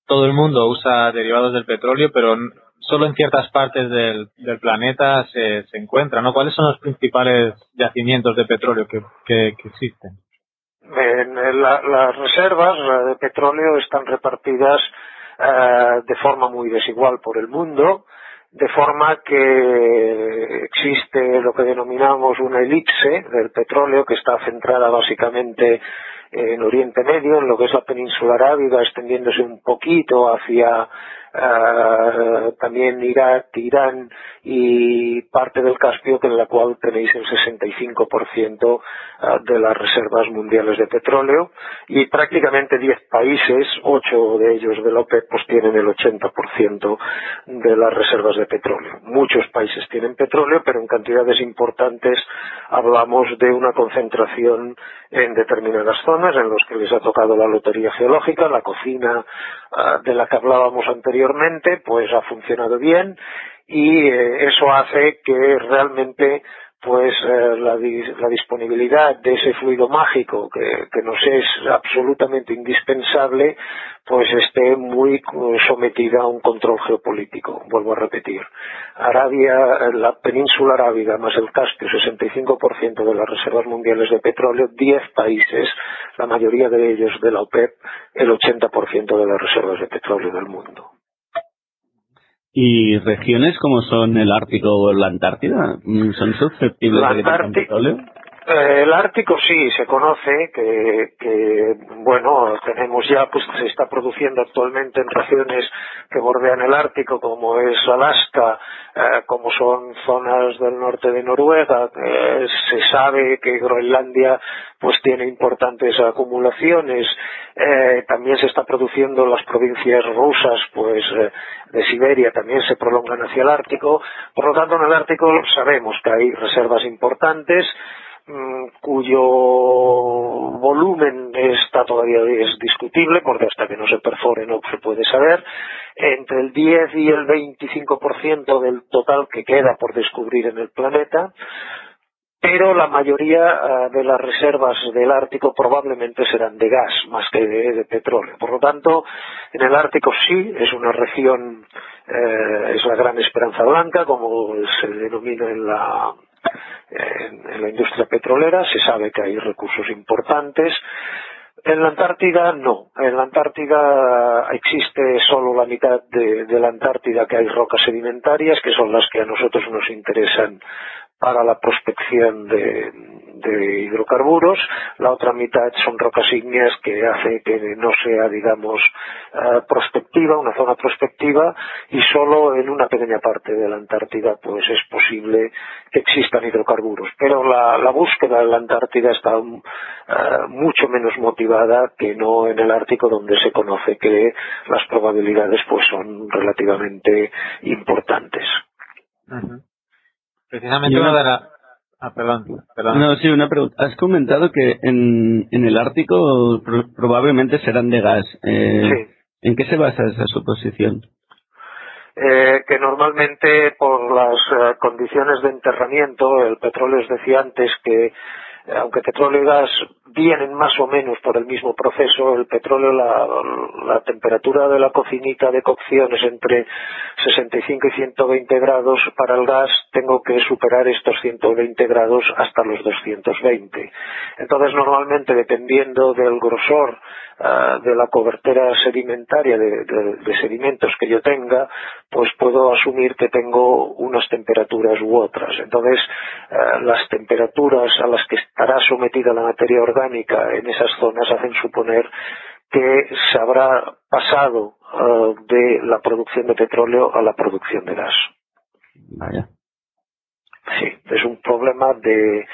Todo el mundo usa derivados del petróleo, pero solo en ciertas partes del, planeta se, se encuentran. ¿no? ¿Cuáles son los principales yacimientos de petróleo que, que, existen? En las reservas de petróleo están repartidas eh, de forma muy desigual por el mundo, de forma que existe lo que denominamos una elipse del petróleo que está centrada básicamente en Oriente Medio, en lo que es la península arábiga, extendiéndose un poquito hacia uh, también Irak, Irán y parte del Caspio, que en la cual tenéis el 65% ah, de las reservas mundiales de petróleo y prácticamente 10 países, 8 de ellos de la OPEP, pues tienen el 80% de las reservas de petróleo. Muchos países tienen petróleo, pero en cantidades importantes hablamos de una concentración en determinadas zonas en los que les ha tocado la lotería geológica, la cocina ah, de la que hablábamos anteriormente, pues ha funcionado bien y eh, eso hace que realmente pues eh, la, disponibilidad de ese fluido mágico que, nos es absolutamente indispensable, pues esté muy sometida a un control geopolítico. Vuelvo a repetir. Arabia, la península arábiga más el Caspio, 65% de las reservas mundiales de petróleo, 10 países, la mayoría de ellos de la OPEP, el 80% de las reservas de petróleo del mundo. ¿Y regiones como son el Ártico o la Antártida son susceptibles de petróleo? Eh, el Ártico sí, se conoce que, que, bueno, tenemos ya, pues se está produciendo actualmente en regiones que bordean el Ártico, como es Alaska, eh, como son zonas del norte de Noruega, se sabe que Groenlandia pues tiene importantes acumulaciones, eh, también se está produciendo en las provincias rusas, pues de Siberia también se prolongan hacia el Ártico, por lo tanto en el Ártico sabemos que hay reservas importantes, cuyo volumen está todavía es discutible porque hasta que no se perfore no se puede saber entre el 10 y el 25% del total que queda por descubrir en el planeta pero la mayoría ah, de las reservas del Ártico probablemente serán de gas más que de, petróleo. Por lo tanto, en el Ártico sí es una región, eh, es la gran esperanza blanca, como se denomina en la, en, la industria petrolera, se sabe que hay recursos importantes. En la Antártida no. En la Antártida existe solo la mitad de, la Antártida que hay rocas sedimentarias, que son las que a nosotros nos interesan para la prospección de, hidrocarburos, la otra mitad son rocas ígneas que hace que no sea, digamos, eh, prospectiva, una zona prospectiva, y solo en una pequeña parte de la Antártida pues es posible que existan hidrocarburos. Pero la, búsqueda en la Antártida está eh, mucho menos motivada que no en el Ártico donde se conoce que las probabilidades pues son relativamente importantes. Precisamente una, de la... Ah, perdón, perdón. No, sí, una pregunta. Has comentado que en, en el Ártico probablemente serán de gas. Eh, sí. ¿En qué se basa esa suposición? Eh, que normalmente por las eh, condiciones de enterramiento, el petróleo os decía antes que aunque petróleo y gas vienen más o menos por el mismo proceso, el petróleo, la, temperatura de la cocinita de cocción es entre 65 y 120 grados, para el gas tengo que superar estos 120 grados hasta los 220. Entonces, normalmente, dependiendo del grosor ah, de la cobertura sedimentaria de, sedimentos que yo tenga, pues puedo asumir que tengo unas temperaturas u otras. Entonces, ah, las temperaturas a las que estará sometida la materia orgánica en esas zonas hacen suponer que se habrá pasado uh, de la producción de petróleo a la producción de gas. Vaya. Sí, es un problema de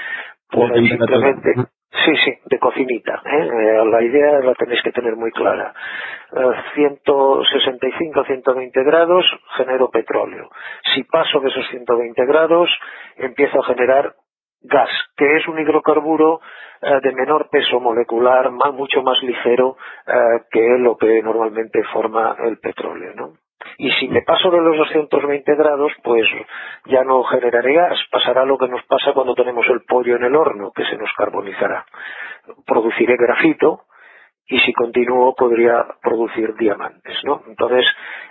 por simplemente Sí, sí, de cocinita. ¿eh? Eh, la idea la tenéis que tener muy clara. 165 a 120 grados genero petróleo. Si paso de esos 120 grados, empiezo a generar gas, que es un hidrocarburo eh, de menor peso molecular, mucho más ligero que lo que normalmente forma el petróleo. ¿no? Y si me paso de los 220 grados, pues ya no generaré gas. Pasará lo que nos pasa cuando tenemos el pollo en el horno, que se nos carbonizará. Produciré grafito y si continúo podría producir diamantes, ¿no? Entonces,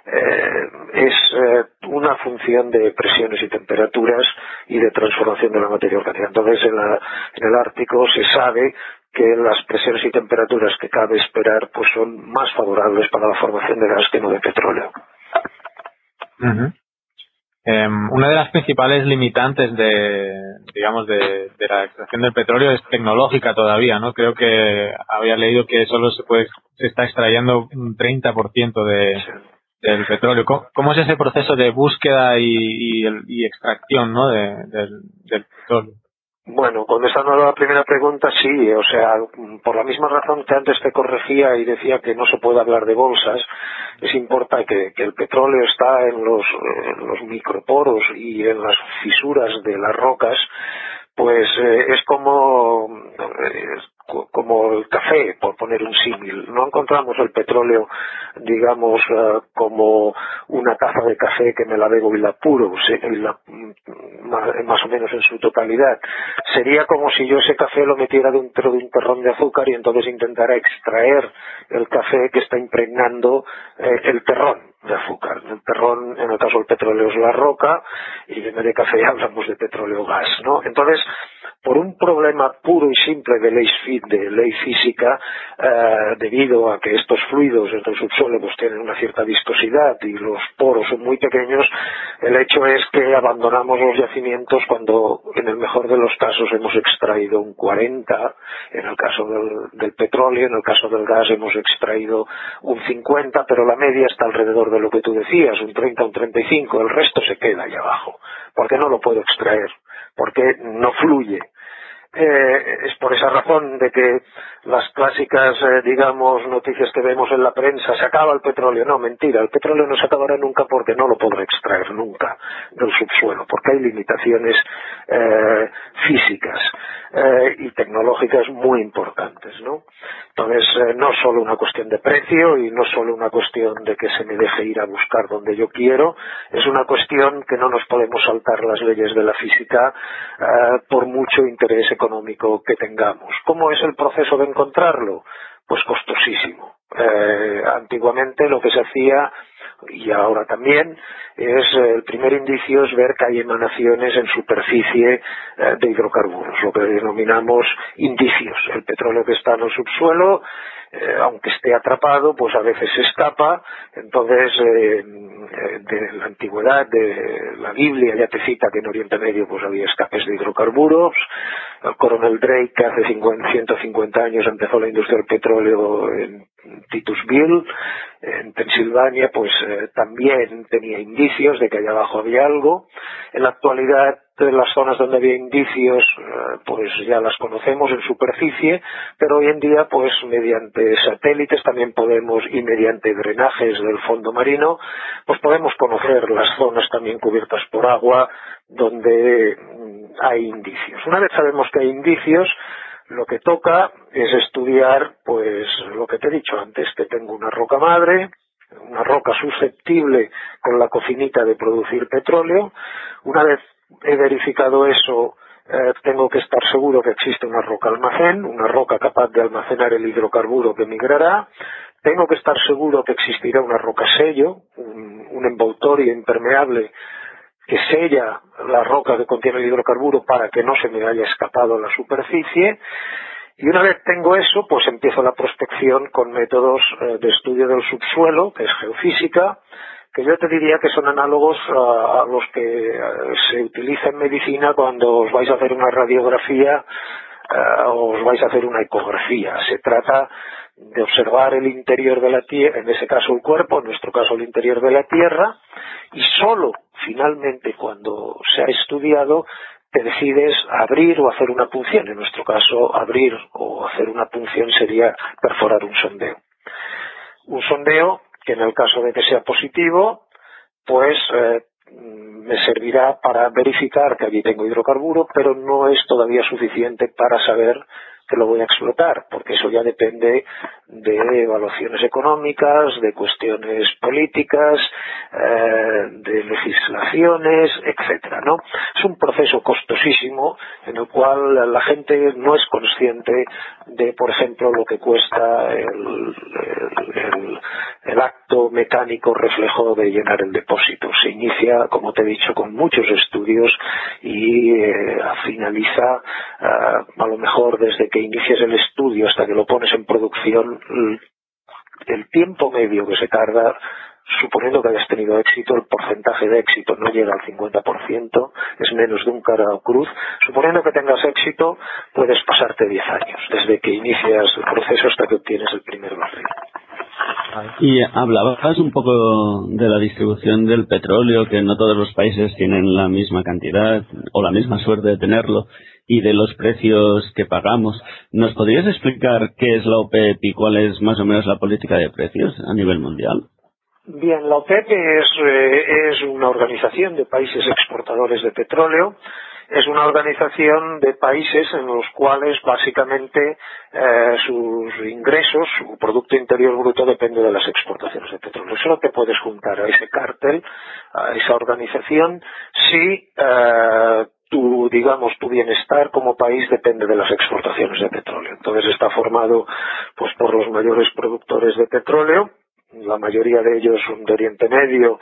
eh, es eh, una función de presiones y temperaturas y de transformación de la materia orgánica. Entonces, en, en el Ártico se sabe que las presiones y temperaturas que cabe esperar pues son más favorables para la formación de gas que no de petróleo. Em, una de las principales limitantes de, digamos, de, la extracción del petróleo es tecnológica todavía, ¿no? Creo que había leído que solo se puede, se está extrayendo un 30% de, del petróleo. ¿Cómo, es ese proceso de búsqueda y, y, extracción, ¿no? del petróleo? Bueno, contestando a la primera pregunta, sí, o sea, por la misma razón que antes te corregía y decía que no se puede hablar de bolsas, es importante que, el petróleo está en los, microporos y en las fisuras de las rocas, pues eh, es como como el café, por poner un símil. No encontramos el petróleo, digamos, eh, como una taza de café que me la bebo y la puro, mm, más o menos en su totalidad. Sería como si yo ese café lo metiera dentro de un terrón de azúcar y entonces intentara extraer el café que está impregnando eh, el terrón de azúcar. El terrón, en el caso del petróleo, es la roca y en de café hablamos de petróleo gas, ¿no? Entonces, por un problema puro y simple de ley, de ley física, eh, debido a que estos fluidos del subsuelo pues, tienen una cierta viscosidad y los poros son muy pequeños, el hecho es que abandonamos los yacimientos cuando en el mejor de los casos hemos extraído un 40, en el caso del, del petróleo, en el caso del gas hemos extraído un 50, pero la media está alrededor de lo que tú decías, un 30, un 35, el resto se queda ahí abajo, porque no lo puedo extraer porque no fluye. Eh, es por esa razón de que las clásicas, eh, digamos, noticias que vemos en la prensa, se acaba el petróleo. No, mentira, el petróleo no se acabará nunca porque no lo podrá extraer nunca del subsuelo, porque hay limitaciones eh, físicas y tecnológicas muy importantes. Entonces, no solo una cuestión de precio y no solo una cuestión de que se me deje ir a buscar donde yo quiero, es una cuestión que no nos podemos saltar las leyes de la física por mucho interés económico que tengamos. ¿Cómo es el proceso de encontrarlo? Pues costosísimo. Eh, antiguamente lo que se hacía y ahora también es el primer indicio es ver que hay emanaciones en superficie eh, de hidrocarburos, lo que denominamos indicios. El petróleo que está en el subsuelo eh, aunque esté atrapado, pues a veces se escapa. Entonces, eh, de la antigüedad, de la Biblia ya te cita que en Oriente Medio pues había escapes de hidrocarburos. El coronel Drake hace 150 años empezó la industria del petróleo en Titusville, en Pensilvania, pues eh, también tenía indicios de que allá abajo había algo. En la actualidad de las zonas donde había indicios, eh, pues ya las conocemos en superficie, pero hoy en día, pues mediante satélites también podemos, y mediante drenajes del fondo marino, pues podemos conocer las zonas también cubiertas por agua donde mm, hay indicios. Una vez sabemos que hay indicios, lo que toca es estudiar, pues lo que te he dicho antes, que tengo una roca madre, una roca susceptible con la cocinita de producir petróleo. Una vez he verificado eso, eh, tengo que estar seguro que existe una roca almacén, una roca capaz de almacenar el hidrocarburo que migrará. Tengo que estar seguro que existirá una roca sello, un, un envoltorio impermeable que sella la roca que contiene el hidrocarburo para que no se me haya escapado a la superficie. Y una vez tengo eso, pues empiezo la prospección con métodos eh, de estudio del subsuelo, que es geofísica, que yo te diría que son análogos a, los que eh, se utiliza en medicina cuando os vais a hacer una radiografía eh, o os vais a hacer una ecografía. Se trata de observar el interior de la Tierra, en ese caso el cuerpo, en nuestro caso el interior de la Tierra, y solo finalmente cuando se ha estudiado te decides abrir o hacer una punción. En nuestro caso, abrir o hacer una punción sería perforar un sondeo. Un sondeo que en el caso de que sea positivo, pues eh, me servirá para verificar que allí tengo hidrocarburo, pero no es todavía suficiente para saber lo voy a explotar, porque eso ya depende de evaluaciones económicas, de cuestiones políticas, eh, de legislaciones, etcétera, ¿no? Es un proceso costosísimo en el cual la gente no es consciente de, por ejemplo, lo que cuesta el, acto mecánico reflejo de llenar el depósito. Se inicia, como te he dicho, con muchos estudios y eh, finaliza eh, a lo mejor desde que inicias el estudio hasta que lo pones en producción, el tiempo medio que se tarda, suponiendo que hayas tenido éxito, el porcentaje de éxito no llega al 50%, es menos de un cara o cruz. Suponiendo que tengas éxito, puedes pasarte 10 años, desde que inicias el proceso hasta que obtienes el primer barril. Y hablabas un poco de la distribución del petróleo, que no todos los países tienen la misma cantidad o la misma suerte de tenerlo y de los precios que pagamos. ¿Nos podrías explicar qué es la OPEP y cuál es más o menos la política de precios a nivel mundial? Bien, la OPEP es, eh, es una organización de países exportadores de petróleo es una organización de países en los cuales básicamente eh, sus ingresos, su Producto Interior Bruto depende de las exportaciones de petróleo. Solo te puedes juntar a ese cártel, a esa organización, si eh, tu, digamos, tu bienestar como país depende de las exportaciones de petróleo. Entonces está formado pues por los mayores productores de petróleo, la mayoría de ellos son de Oriente Medio,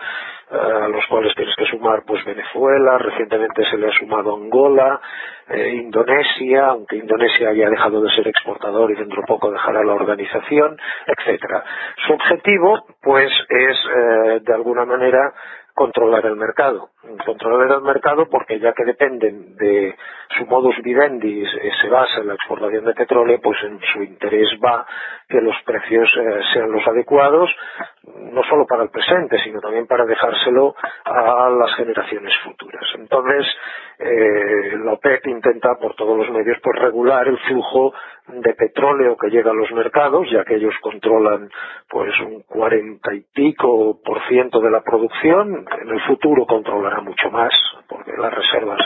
eh, a los cuales tienes que sumar pues Venezuela, recientemente se le ha sumado Angola, eh, Indonesia, aunque Indonesia haya dejado de ser exportador y dentro de poco dejará la organización, etcétera. Su objetivo pues es eh, de alguna manera controlar el mercado. Controlar el mercado porque ya que dependen de su modus vivendi, se basa en la exportación de petróleo, pues en su interés va que los precios eh, sean los adecuados, no solo para el presente, sino también para dejárselo a las generaciones futuras. Entonces, eh, la OPEP intenta por todos los medios pues regular el flujo de petróleo que llega a los mercados, ya que ellos controlan pues un cuarenta y pico por ciento de la producción, en el futuro mucho más, porque las reservas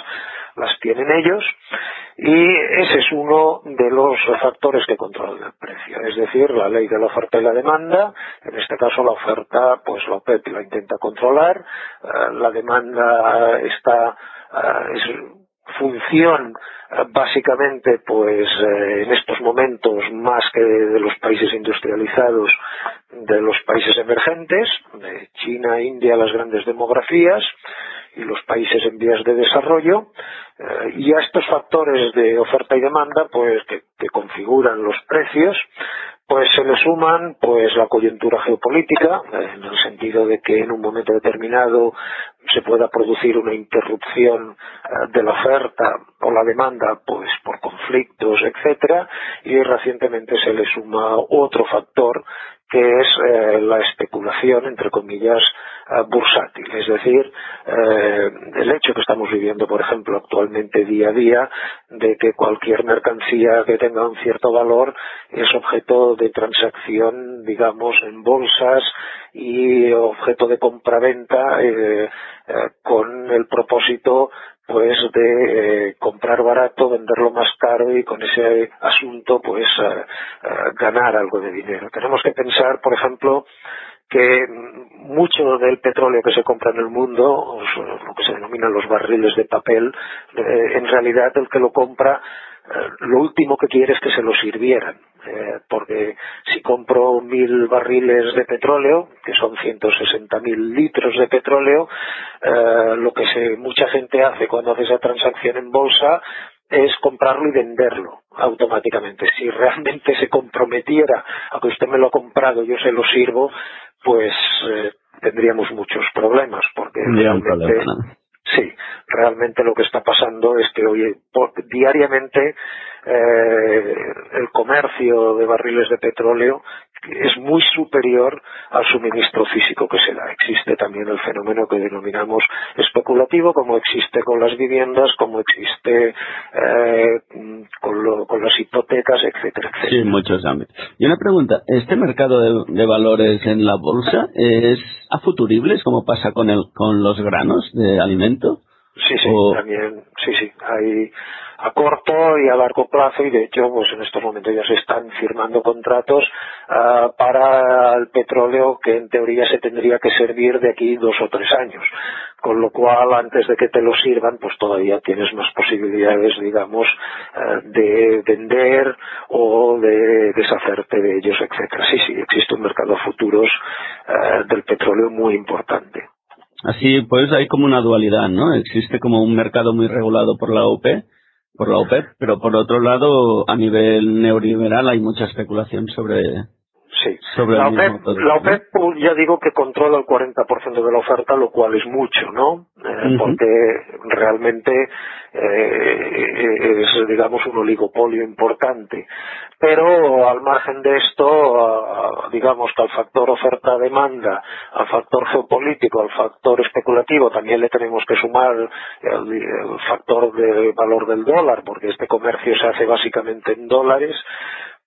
las tienen ellos, y ese es uno de los factores que controlan el precio, es decir, la ley de la oferta y la demanda, en este caso la oferta, pues la OPEP la intenta controlar, eh, la demanda está, eh, es función básicamente pues eh, en estos momentos más que de los países industrializados de los países emergentes de China India las grandes demografías y los países en vías de desarrollo eh, y a estos factores de oferta y demanda pues que, que configuran los precios pues se le suman pues la coyuntura geopolítica en el sentido de que en un momento determinado se pueda producir una interrupción eh, de la oferta o la demanda pues por conflictos etcétera y recientemente se le suma otro factor que es eh, la especulación entre comillas eh, bursátil. Es decir el hecho que estamos viviendo por ejemplo actualmente día a día de que cualquier mercancía que tenga un cierto valor es objeto de transacción digamos en bolsas y objeto de compraventa eh, eh, con el propósito pues de eh, comprar barato, venderlo más caro y con ese asunto pues ganar algo de dinero. Tenemos que pensar, por ejemplo, que mucho del petróleo que se compra en el mundo, lo que se denominan los barriles de papel, en realidad el que lo compra lo último que quiere es que se lo sirvieran. Eh, porque si compro mil barriles de petróleo, que son 160 mil litros de petróleo, eh, lo que se, mucha gente hace cuando hace esa transacción en bolsa es comprarlo y venderlo automáticamente. Si realmente se comprometiera a que usted me lo ha comprado, yo se lo sirvo, pues eh, tendríamos muchos problemas, porque realmente, sí, realmente lo que está pasando es que hoy diariamente eh, el comercio de barriles de petróleo es muy superior al suministro físico que se da. Existe también el fenómeno que denominamos especulativo, como existe con las viviendas, como existe eh, con, las hipotecas, etcétera, etcétera. Sí, muchos ámbitos. Y una pregunta, ¿este mercado de, valores en la bolsa es a futuribles, como pasa con, el, con los granos de alimento? Sí, sí, también, sí, sí. Hay a corto y a largo plazo y de hecho pues en estos momentos ya se están firmando contratos ah, para el petróleo que en teoría se tendría que servir de aquí dos o tres años. Con lo cual antes de que te lo sirvan pues todavía tienes más posibilidades digamos ah, de vender o de deshacerte de ellos etcétera. Sí sí existe un mercado a futuros ah, del petróleo muy importante. Así pues hay como una dualidad, ¿no? Existe como un mercado muy regulado por la OPE por la OPEP, pero por otro lado, a nivel neoliberal hay mucha especulación sobre, Sí, la, OPEP, pues, ya digo que controla el 40% de la oferta, lo cual es mucho, ¿no? Eh, porque realmente eh, es, digamos, un oligopolio importante. Pero al margen de esto, digamos que al factor oferta-demanda, al factor geopolítico, al factor especulativo, también le tenemos que sumar el factor de valor del dólar, porque este comercio se hace básicamente en dólares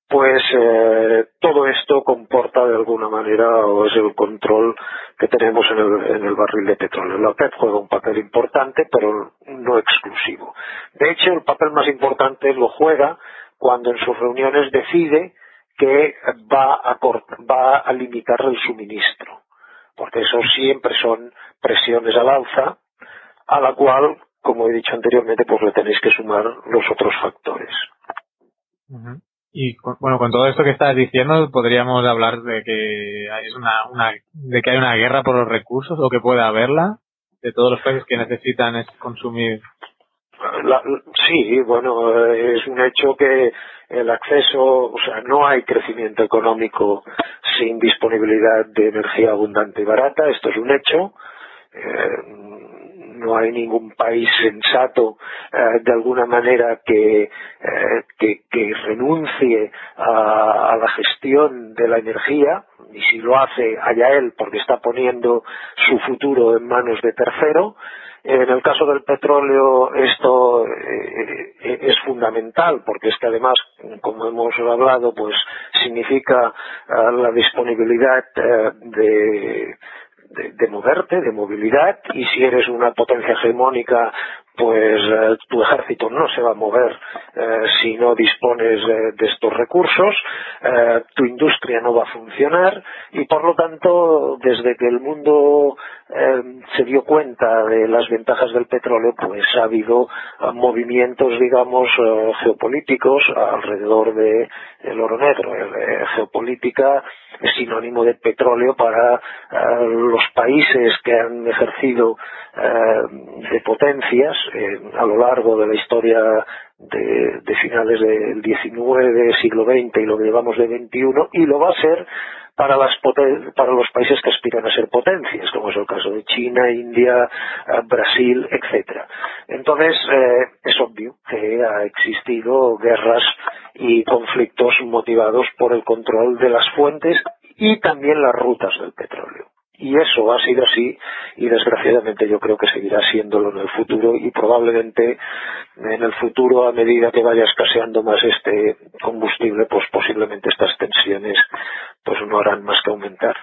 pues eh, todo esto comporta de alguna manera o es el control que tenemos en el, en el barril de petróleo. La OPEP juega un papel importante, pero no exclusivo. De hecho, el papel más importante lo juega cuando en sus reuniones decide que va a, va a limitar el suministro, porque eso siempre son presiones al alza, a la cual, como he dicho anteriormente, pues le tenéis que sumar los otros factores. Y bueno, con todo esto que estás diciendo, podríamos hablar de que es una, una, de que hay una guerra por los recursos o que puede haberla de todos los países que necesitan consumir. sí, bueno, es un hecho que el acceso, o sea, no hay crecimiento económico sin disponibilidad de energía abundante y barata, esto es un hecho. Eh, no hay ningún país sensato eh, de alguna manera que, eh, renuncie a, la gestión de la energía, y si lo hace, allá él, porque está poniendo su futuro en manos de tercero. En el caso del petróleo esto eh, es fundamental porque es que además, como hemos hablado, pues significa la disponibilidad de de, moverte, de movilidad, y si eres una potencia hegemónica, pues eh, tu ejército no se va a mover eh, si no dispones de estos recursos, eh, tu industria no va a funcionar y por lo tanto desde que el mundo se dio cuenta de las ventajas del petróleo pues ha habido movimientos digamos geopolíticos alrededor de el oro negro. geopolítica es sinónimo de petróleo para los países que han ejercido de potencias eh, a lo largo de la historia de, finales del XIX, siglo XX y lo que llevamos de XXI, y lo va a ser para, las para los países que aspiran a ser potencias, como es el caso de China, India, eh, Brasil, etcétera. Entonces, eh, es obvio que ha existido guerras y conflictos motivados por el control de las fuentes y también las rutas del petróleo. Y eso ha sido así y desgraciadamente yo creo que seguirá siéndolo en el futuro y probablemente en el futuro a medida que vaya escaseando más este combustible pues posiblemente estas tensiones pues no harán más que aumentar.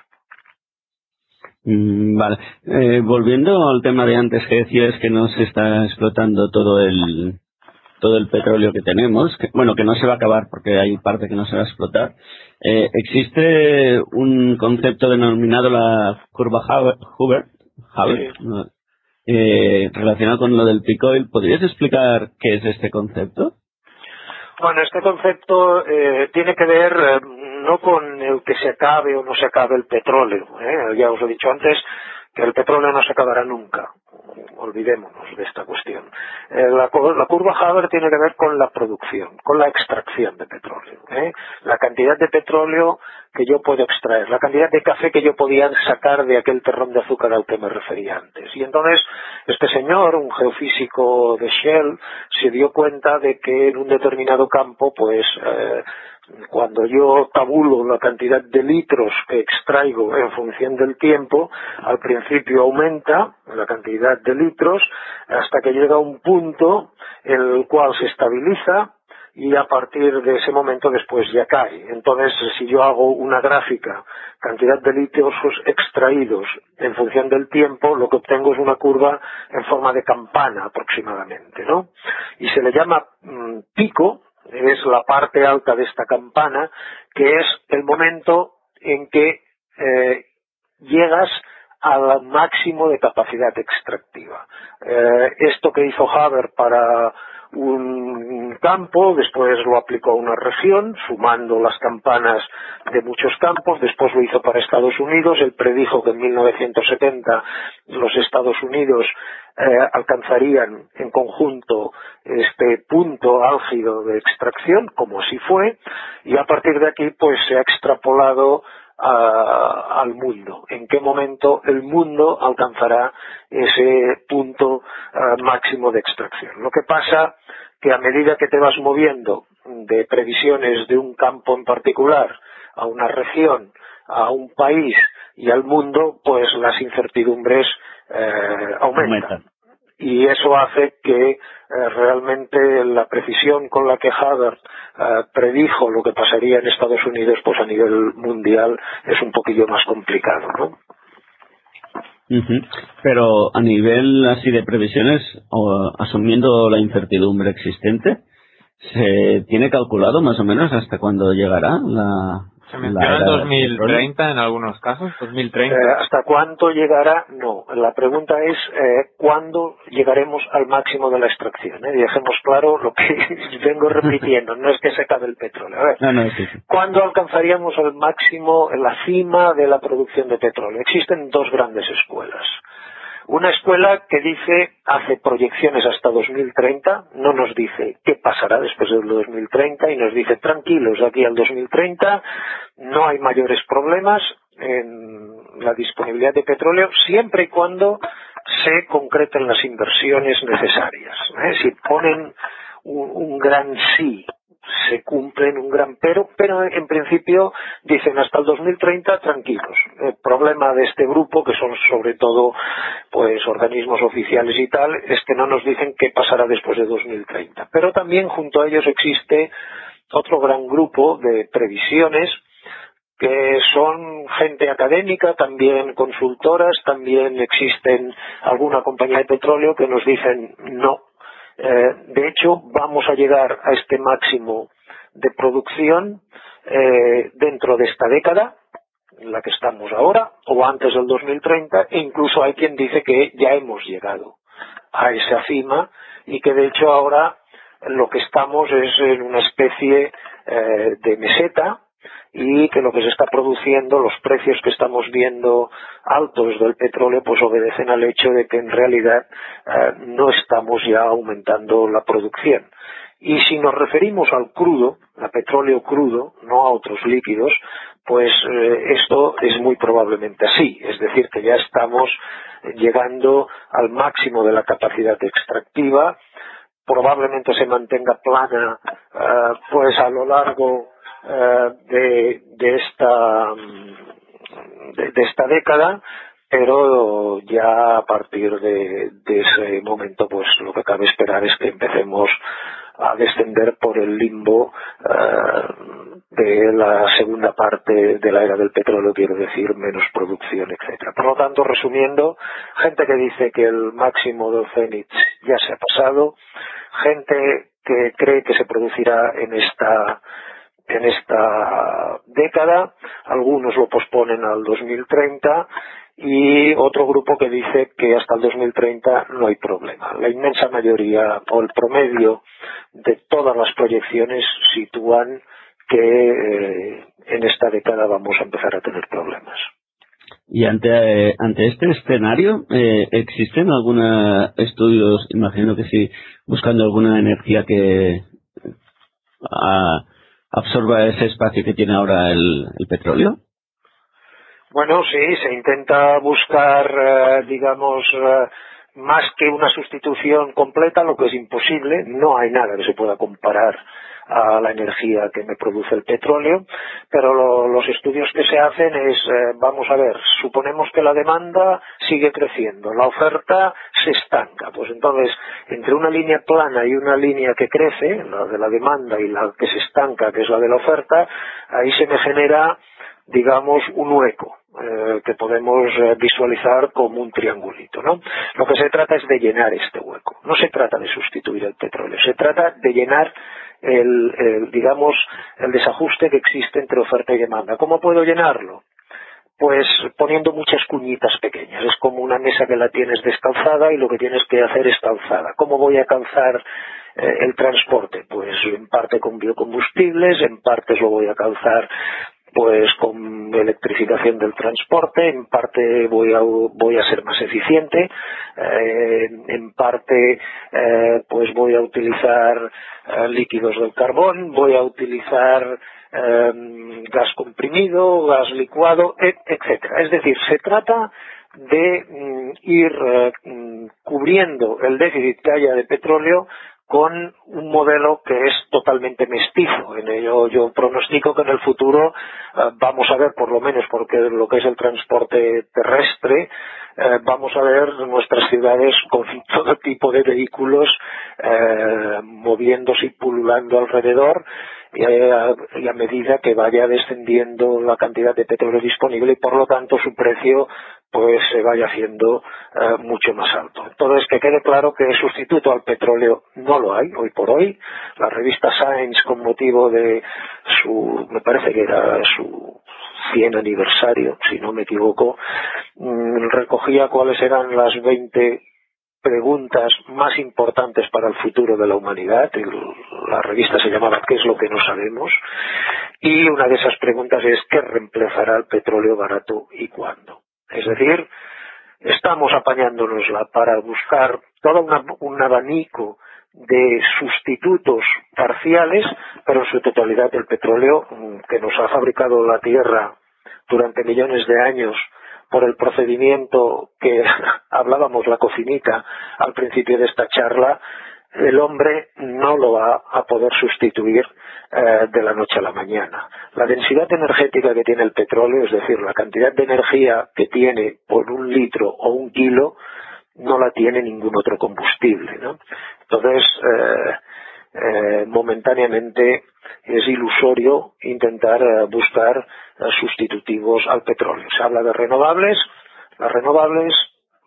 Mm, vale. Eh, volviendo al tema de antes que decías que no se está explotando todo el todo el petróleo que tenemos, que, bueno, que no se va a acabar porque hay parte que no se va a explotar. Eh, existe un concepto denominado la curva Hoover, eh, relacionado con lo del picoil. ¿Podrías explicar qué es este concepto? Bueno, este concepto eh, tiene que ver no con el que se acabe o no se acabe el petróleo. Ya os he dicho antes que el petróleo no se acabará nunca olvidémonos de esta cuestión. Eh, la, curva Haber tiene que ver con la producción, con la extracción de petróleo. ¿eh? La cantidad de petróleo que yo puedo extraer, la cantidad de café que yo podía sacar de aquel terrón de azúcar al que me refería antes. Y entonces este señor, un geofísico de Shell, se dio cuenta de que en un determinado campo, pues eh, cuando yo tabulo la cantidad de litros que extraigo en función del tiempo, al principio aumenta la cantidad de litros hasta que llega a un punto en el cual se estabiliza y a partir de ese momento después ya cae. Entonces, si yo hago una gráfica, cantidad de litros extraídos en función del tiempo, lo que obtengo es una curva en forma de campana aproximadamente, ¿no? Y se le llama mm, pico, es la parte alta de esta campana, que es el momento en que eh, llegas al máximo de capacidad extractiva. Eh, esto que hizo Haber para un campo, después lo aplicó a una región, sumando las campanas de muchos campos, después lo hizo para Estados Unidos, él predijo que en 1970 los Estados Unidos eh, alcanzarían en conjunto este punto álgido de extracción, como así fue, y a partir de aquí pues se ha extrapolado al mundo. ¿En qué momento el mundo alcanzará ese punto eh, máximo de extracción? Lo que pasa que a medida que te vas moviendo de previsiones de un campo en particular a una región, a un país y al mundo, pues las incertidumbres eh, aumentan y eso hace que eh, realmente la precisión con la que Haber eh, predijo lo que pasaría en Estados Unidos, pues a nivel mundial es un poquillo más complicado, ¿no? Pero a nivel así de previsiones, o, asumiendo la incertidumbre existente, ¿se tiene calculado más o menos hasta cuándo llegará la, se menciona 2030 en algunos casos, 2030. Eh, ¿Hasta cuánto llegará? No. La pregunta es eh, cuándo llegaremos al máximo de la extracción. Eh? Dejemos claro lo que vengo repitiendo, no es que se acabe el petróleo. A ver, ¿cuándo alcanzaríamos el máximo, la cima de la producción de petróleo? Existen dos grandes escuelas. Una escuela que dice, hace proyecciones hasta 2030, no nos dice qué pasará después del 2030 y nos dice, tranquilos, aquí al 2030 no hay mayores problemas en la disponibilidad de petróleo siempre y cuando se concreten las inversiones necesarias. ¿eh? Si ponen un, un gran sí se cumplen un gran pero, pero en principio dicen hasta el 2030 tranquilos. El problema de este grupo, que son sobre todo pues organismos oficiales y tal, es que no nos dicen qué pasará después de 2030. Pero también junto a ellos existe otro gran grupo de previsiones que son gente académica, también consultoras, también existen alguna compañía de petróleo que nos dicen no, eh, de hecho, vamos a llegar a este máximo de producción eh, dentro de esta década, en la que estamos ahora, o antes del 2030, e incluso hay quien dice que ya hemos llegado a esa cima y que de hecho ahora lo que estamos es en una especie eh, de meseta y que lo que se está produciendo, los precios que estamos viendo altos del petróleo, pues obedecen al hecho de que en realidad eh, no estamos ya aumentando la producción. Y si nos referimos al crudo, a petróleo crudo, no a otros líquidos, pues eh, esto es muy probablemente así. Es decir, que ya estamos llegando al máximo de la capacidad extractiva, probablemente se mantenga plana eh, pues a lo largo de, de, esta de, esta década pero ya a partir de, ese momento pues lo que cabe esperar es que empecemos a descender por el limbo eh, de la segunda parte de la era del petróleo, quiero decir, menos producción, etcétera. Por lo tanto, resumiendo, gente que dice que el máximo del cenit ya se ha pasado, gente que cree que se producirá en esta en esta década, algunos lo posponen al 2030 y otro grupo que dice que hasta el 2030 no hay problema. La inmensa mayoría o el promedio de todas las proyecciones sitúan que eh, en esta década vamos a empezar a tener problemas. Y ante, eh, ante este escenario, eh, ¿existen algunos estudios, imagino que sí, buscando alguna energía que ah, absorba ese espacio que tiene ahora el, petróleo? Bueno, sí, se intenta buscar, eh, digamos, eh, más que una sustitución completa, lo que es imposible. No hay nada que se pueda comparar a la energía que me produce el petróleo, pero los estudios que se hacen es, eh, vamos a ver, suponemos que la demanda sigue creciendo, la oferta se estanca, pues entonces entre una línea plana y una línea que crece, la de la demanda y la que se estanca, que es la de la oferta, ahí se me genera digamos, un hueco eh, que podemos eh, visualizar como un triangulito, ¿no? Lo que se trata es de llenar este hueco. No se trata de sustituir el petróleo, se trata de llenar el, digamos, el desajuste que existe entre oferta y demanda. ¿Cómo puedo llenarlo? Pues poniendo muchas cuñitas pequeñas. Es como una mesa que la tienes descalzada y lo que tienes que hacer es calzada. ¿Cómo voy a calzar eh, el transporte? Pues en parte con biocombustibles, en parte lo voy a calzar pues con electrificación del transporte, en parte voy a, voy a ser más eficiente, eh, en parte eh, pues voy a utilizar eh, líquidos del carbón, voy a utilizar gas comprimido, gas licuado, etcétera. Es decir, se trata de mm, ir mm, cubriendo el déficit que haya de petróleo con un modelo que es totalmente mestizo. En ello yo pronostico que en el futuro eh, vamos a ver, por lo menos porque lo que es el transporte terrestre, eh, vamos a ver nuestras ciudades con todo tipo de vehículos eh, moviéndose y pululando alrededor y a, medida que vaya descendiendo la cantidad de petróleo disponible y por lo tanto su precio pues se vaya haciendo eh, mucho más alto. Entonces, que quede claro que sustituto al petróleo no lo hay hoy por hoy. La revista Science, con motivo de su, me parece que era su 100 aniversario, si no me equivoco, mm, recogía cuáles eran las 20 preguntas más importantes para el futuro de la humanidad. La revista se llamaba ¿Qué es lo que no sabemos? Y una de esas preguntas es ¿qué reemplazará el petróleo barato y cuándo? Es decir, estamos apañándonosla para buscar todo un abanico de sustitutos parciales, pero en su totalidad el petróleo mm, que nos ha fabricado la Tierra durante millones de años por el procedimiento que hablábamos la cocinita al principio de esta charla, el hombre no lo va a poder sustituir eh, de la noche a la mañana. La densidad energética que tiene el petróleo, es decir, la cantidad de energía que tiene por un litro o un kilo, no la tiene ningún otro combustible. Entonces, eh, eh, momentáneamente es ilusorio intentar buscar sustitutivos al petróleo. Se habla de renovables, las renovables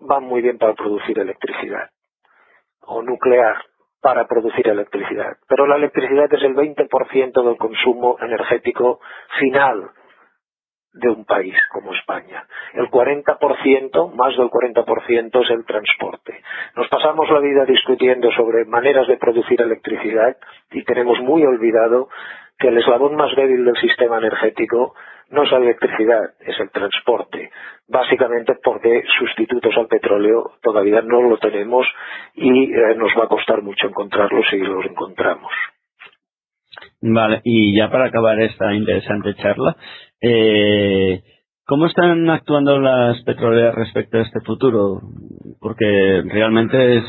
van muy bien para producir electricidad o nuclear para producir electricidad. Pero la electricidad es el 20% del consumo energético final de un país como España. El 40%, más del 40% es el transporte. Nos pasamos la vida discutiendo sobre maneras de producir electricidad y tenemos muy olvidado que el eslabón más débil del sistema energético no es la electricidad, es el transporte. Básicamente porque sustitutos al petróleo todavía no lo tenemos y eh, nos va a costar mucho encontrarlos si los encontramos. Vale, y ya para acabar esta interesante charla, eh, ¿Cómo están actuando las petroleras respecto a este futuro? Porque realmente es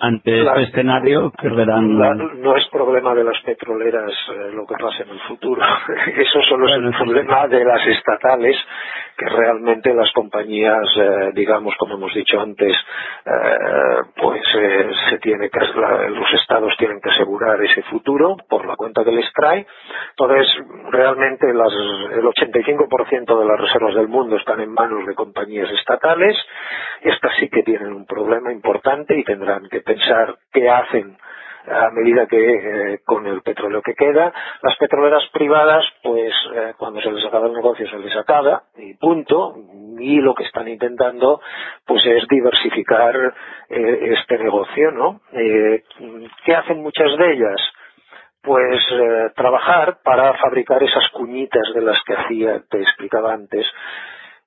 ante este escenario perderán. no es problema de las petroleras eh, lo que pasa en el futuro. Eso solo es el problema de las estatales, que realmente las compañías, eh, digamos, como hemos dicho antes, eh, pues se tiene que, los estados tienen que asegurar ese futuro por la cuenta que les trae. Entonces, realmente las, el 85% de las reservas del mundo están en manos de compañías estatales. Estas sí que tienen un problema importante y tendrán que pensar qué hacen a medida que eh, con el petróleo que queda. Las petroleras privadas, pues eh, cuando se les acaba el negocio se les acaba y punto. Y lo que están intentando, pues es diversificar eh, este negocio, ¿no? ¿Qué hacen muchas de ellas? Pues eh, trabajar para fabricar esas cuñitas de las que hacía, te explicaba antes,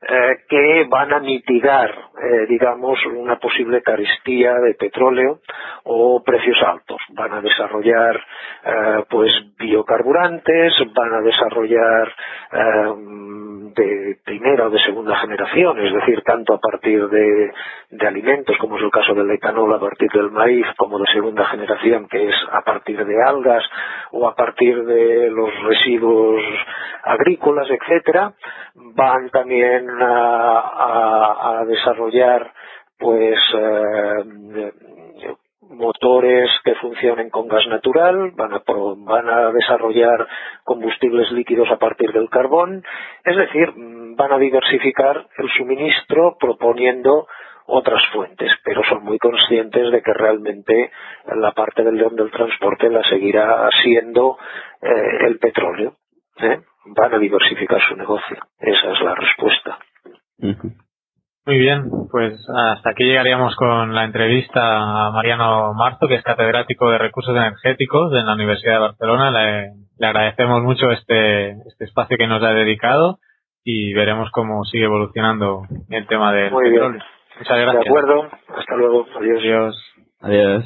eh, que van a mitigar eh, digamos, una posible carestía de petróleo o precios altos. Van a desarrollar, eh, pues, biocarburantes, van a desarrollar eh, de primera o de segunda generación, es decir, tanto a partir de, de alimentos, como es el caso del etanol a partir del maíz, como de segunda generación, que es a partir de algas o a partir de los residuos agrícolas, etcétera, van también a, desarrollar pues eh, motores que funcionen con gas natural, van a, van a desarrollar combustibles líquidos a partir del carbón, es decir, van a diversificar el suministro proponiendo otras fuentes, pero son muy conscientes de que realmente la parte del león del transporte la seguirá siendo eh, el petróleo. ¿eh? Van a diversificar su negocio. Esa es la respuesta. Muy bien, pues hasta aquí llegaríamos con la entrevista a Mariano Marzo, que es catedrático de recursos energéticos en la Universidad de Barcelona. Le, agradecemos mucho este, este espacio que nos ha dedicado y veremos cómo sigue evolucionando el tema del petróleo. Muchas gracias. De acuerdo. Hasta luego. Adiós. Adiós. Adiós.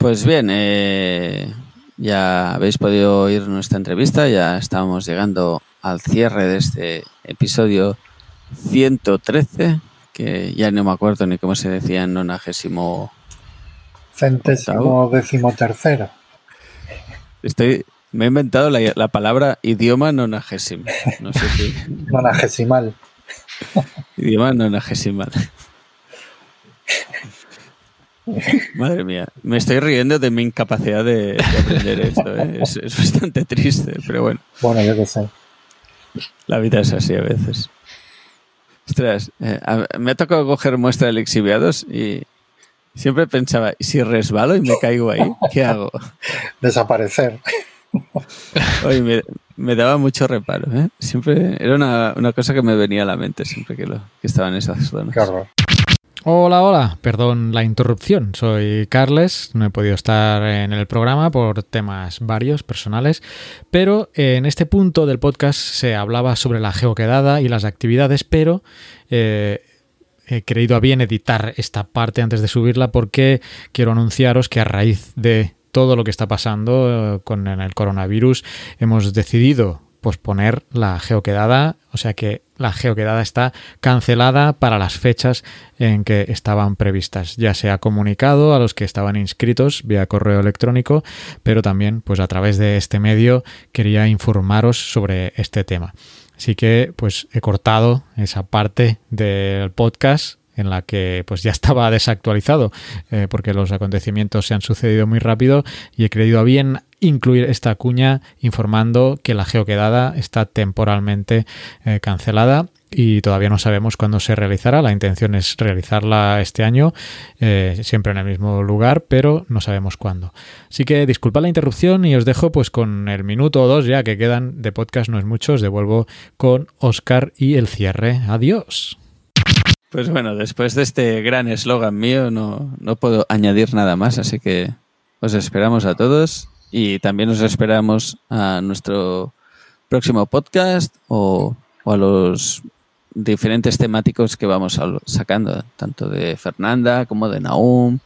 Pues bien, eh, ya habéis podido oír nuestra entrevista, ya estamos llegando al cierre de este episodio 113, que ya no me acuerdo ni cómo se decía en nonagésimo Centésimo décimo tercero. Estoy, me he inventado la, palabra idioma nonagésimo. No sé si... Nonagesimal. idioma nonagesimal. Madre mía, me estoy riendo de mi incapacidad de, aprender esto. ¿eh? Es, bastante triste, pero bueno. Bueno, yo qué sé. La vida es así a veces. Ostras, eh, me ha tocado coger muestra de lixiviados y, Siempre pensaba, si resbalo y me caigo ahí, ¿qué hago? Desaparecer. Oye, me, daba mucho reparo, ¿eh? Siempre era una, cosa que me venía a la mente siempre que, lo, que estaba en esas zonas. Hola, hola, perdón la interrupción. Soy Carles, no he podido estar en el programa por temas varios personales, pero en este punto del podcast se hablaba sobre la geoquedada y las actividades, pero eh, he creído a bien editar esta parte antes de subirla porque quiero anunciaros que a raíz de todo lo que está pasando eh, con el coronavirus hemos decidido posponer la geoquedada, o sea que la geoquedada está cancelada para las fechas en que estaban previstas. Ya se ha comunicado a los que estaban inscritos vía correo electrónico, pero también pues a través de este medio quería informaros sobre este tema. Así que pues he cortado esa parte del podcast en la que pues ya estaba desactualizado eh, porque los acontecimientos se han sucedido muy rápido y he creído bien incluir esta cuña informando que la geoquedada está temporalmente eh, cancelada y todavía no sabemos cuándo se realizará. La intención es realizarla este año, eh, siempre en el mismo lugar, pero no sabemos cuándo. Así que disculpad la interrupción y os dejo pues con el minuto o dos ya que quedan de podcast, no es mucho, os devuelvo con Oscar y el cierre. Adiós. Pues bueno, después de este gran eslogan mío no, no puedo añadir nada más, así que os esperamos a todos y también os esperamos a nuestro próximo podcast o, o a los diferentes temáticos que vamos sacando, tanto de Fernanda como de Naum,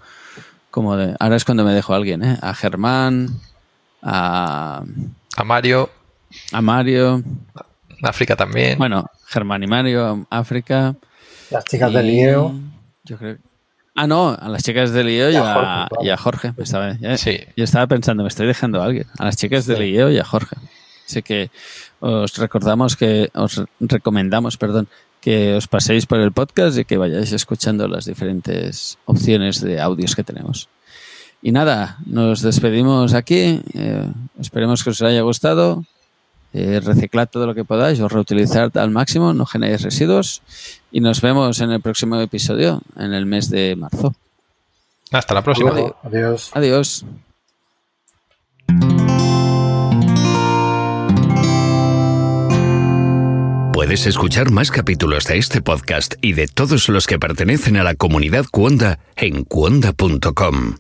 como de... Ahora es cuando me dejo a alguien, ¿eh? A Germán, a... A Mario. A Mario. África también. Bueno, Germán y Mario, África. Las chicas del IEO. Yo creo Ah, no, a las chicas del IEO y, a, Jorge. Estaba, sí. Yo estaba pensando, me estoy dejando a alguien. A las chicas del IEO y a Jorge. Así que os recordamos que, os recomendamos, perdón, que os paséis por el podcast y que vayáis escuchando las diferentes opciones de audios que tenemos. Y nada, nos despedimos aquí. Eh, esperemos que os haya gustado. Eh, reciclad todo lo que podáis o reutilizar al máximo, no generéis residuos. Y nos vemos en el próximo episodio, en el mes de marzo. Hasta la próxima. Adiós. Adiós. Puedes escuchar más capítulos de este podcast y de todos los que pertenecen a la comunidad Cuonda en cuonda.com.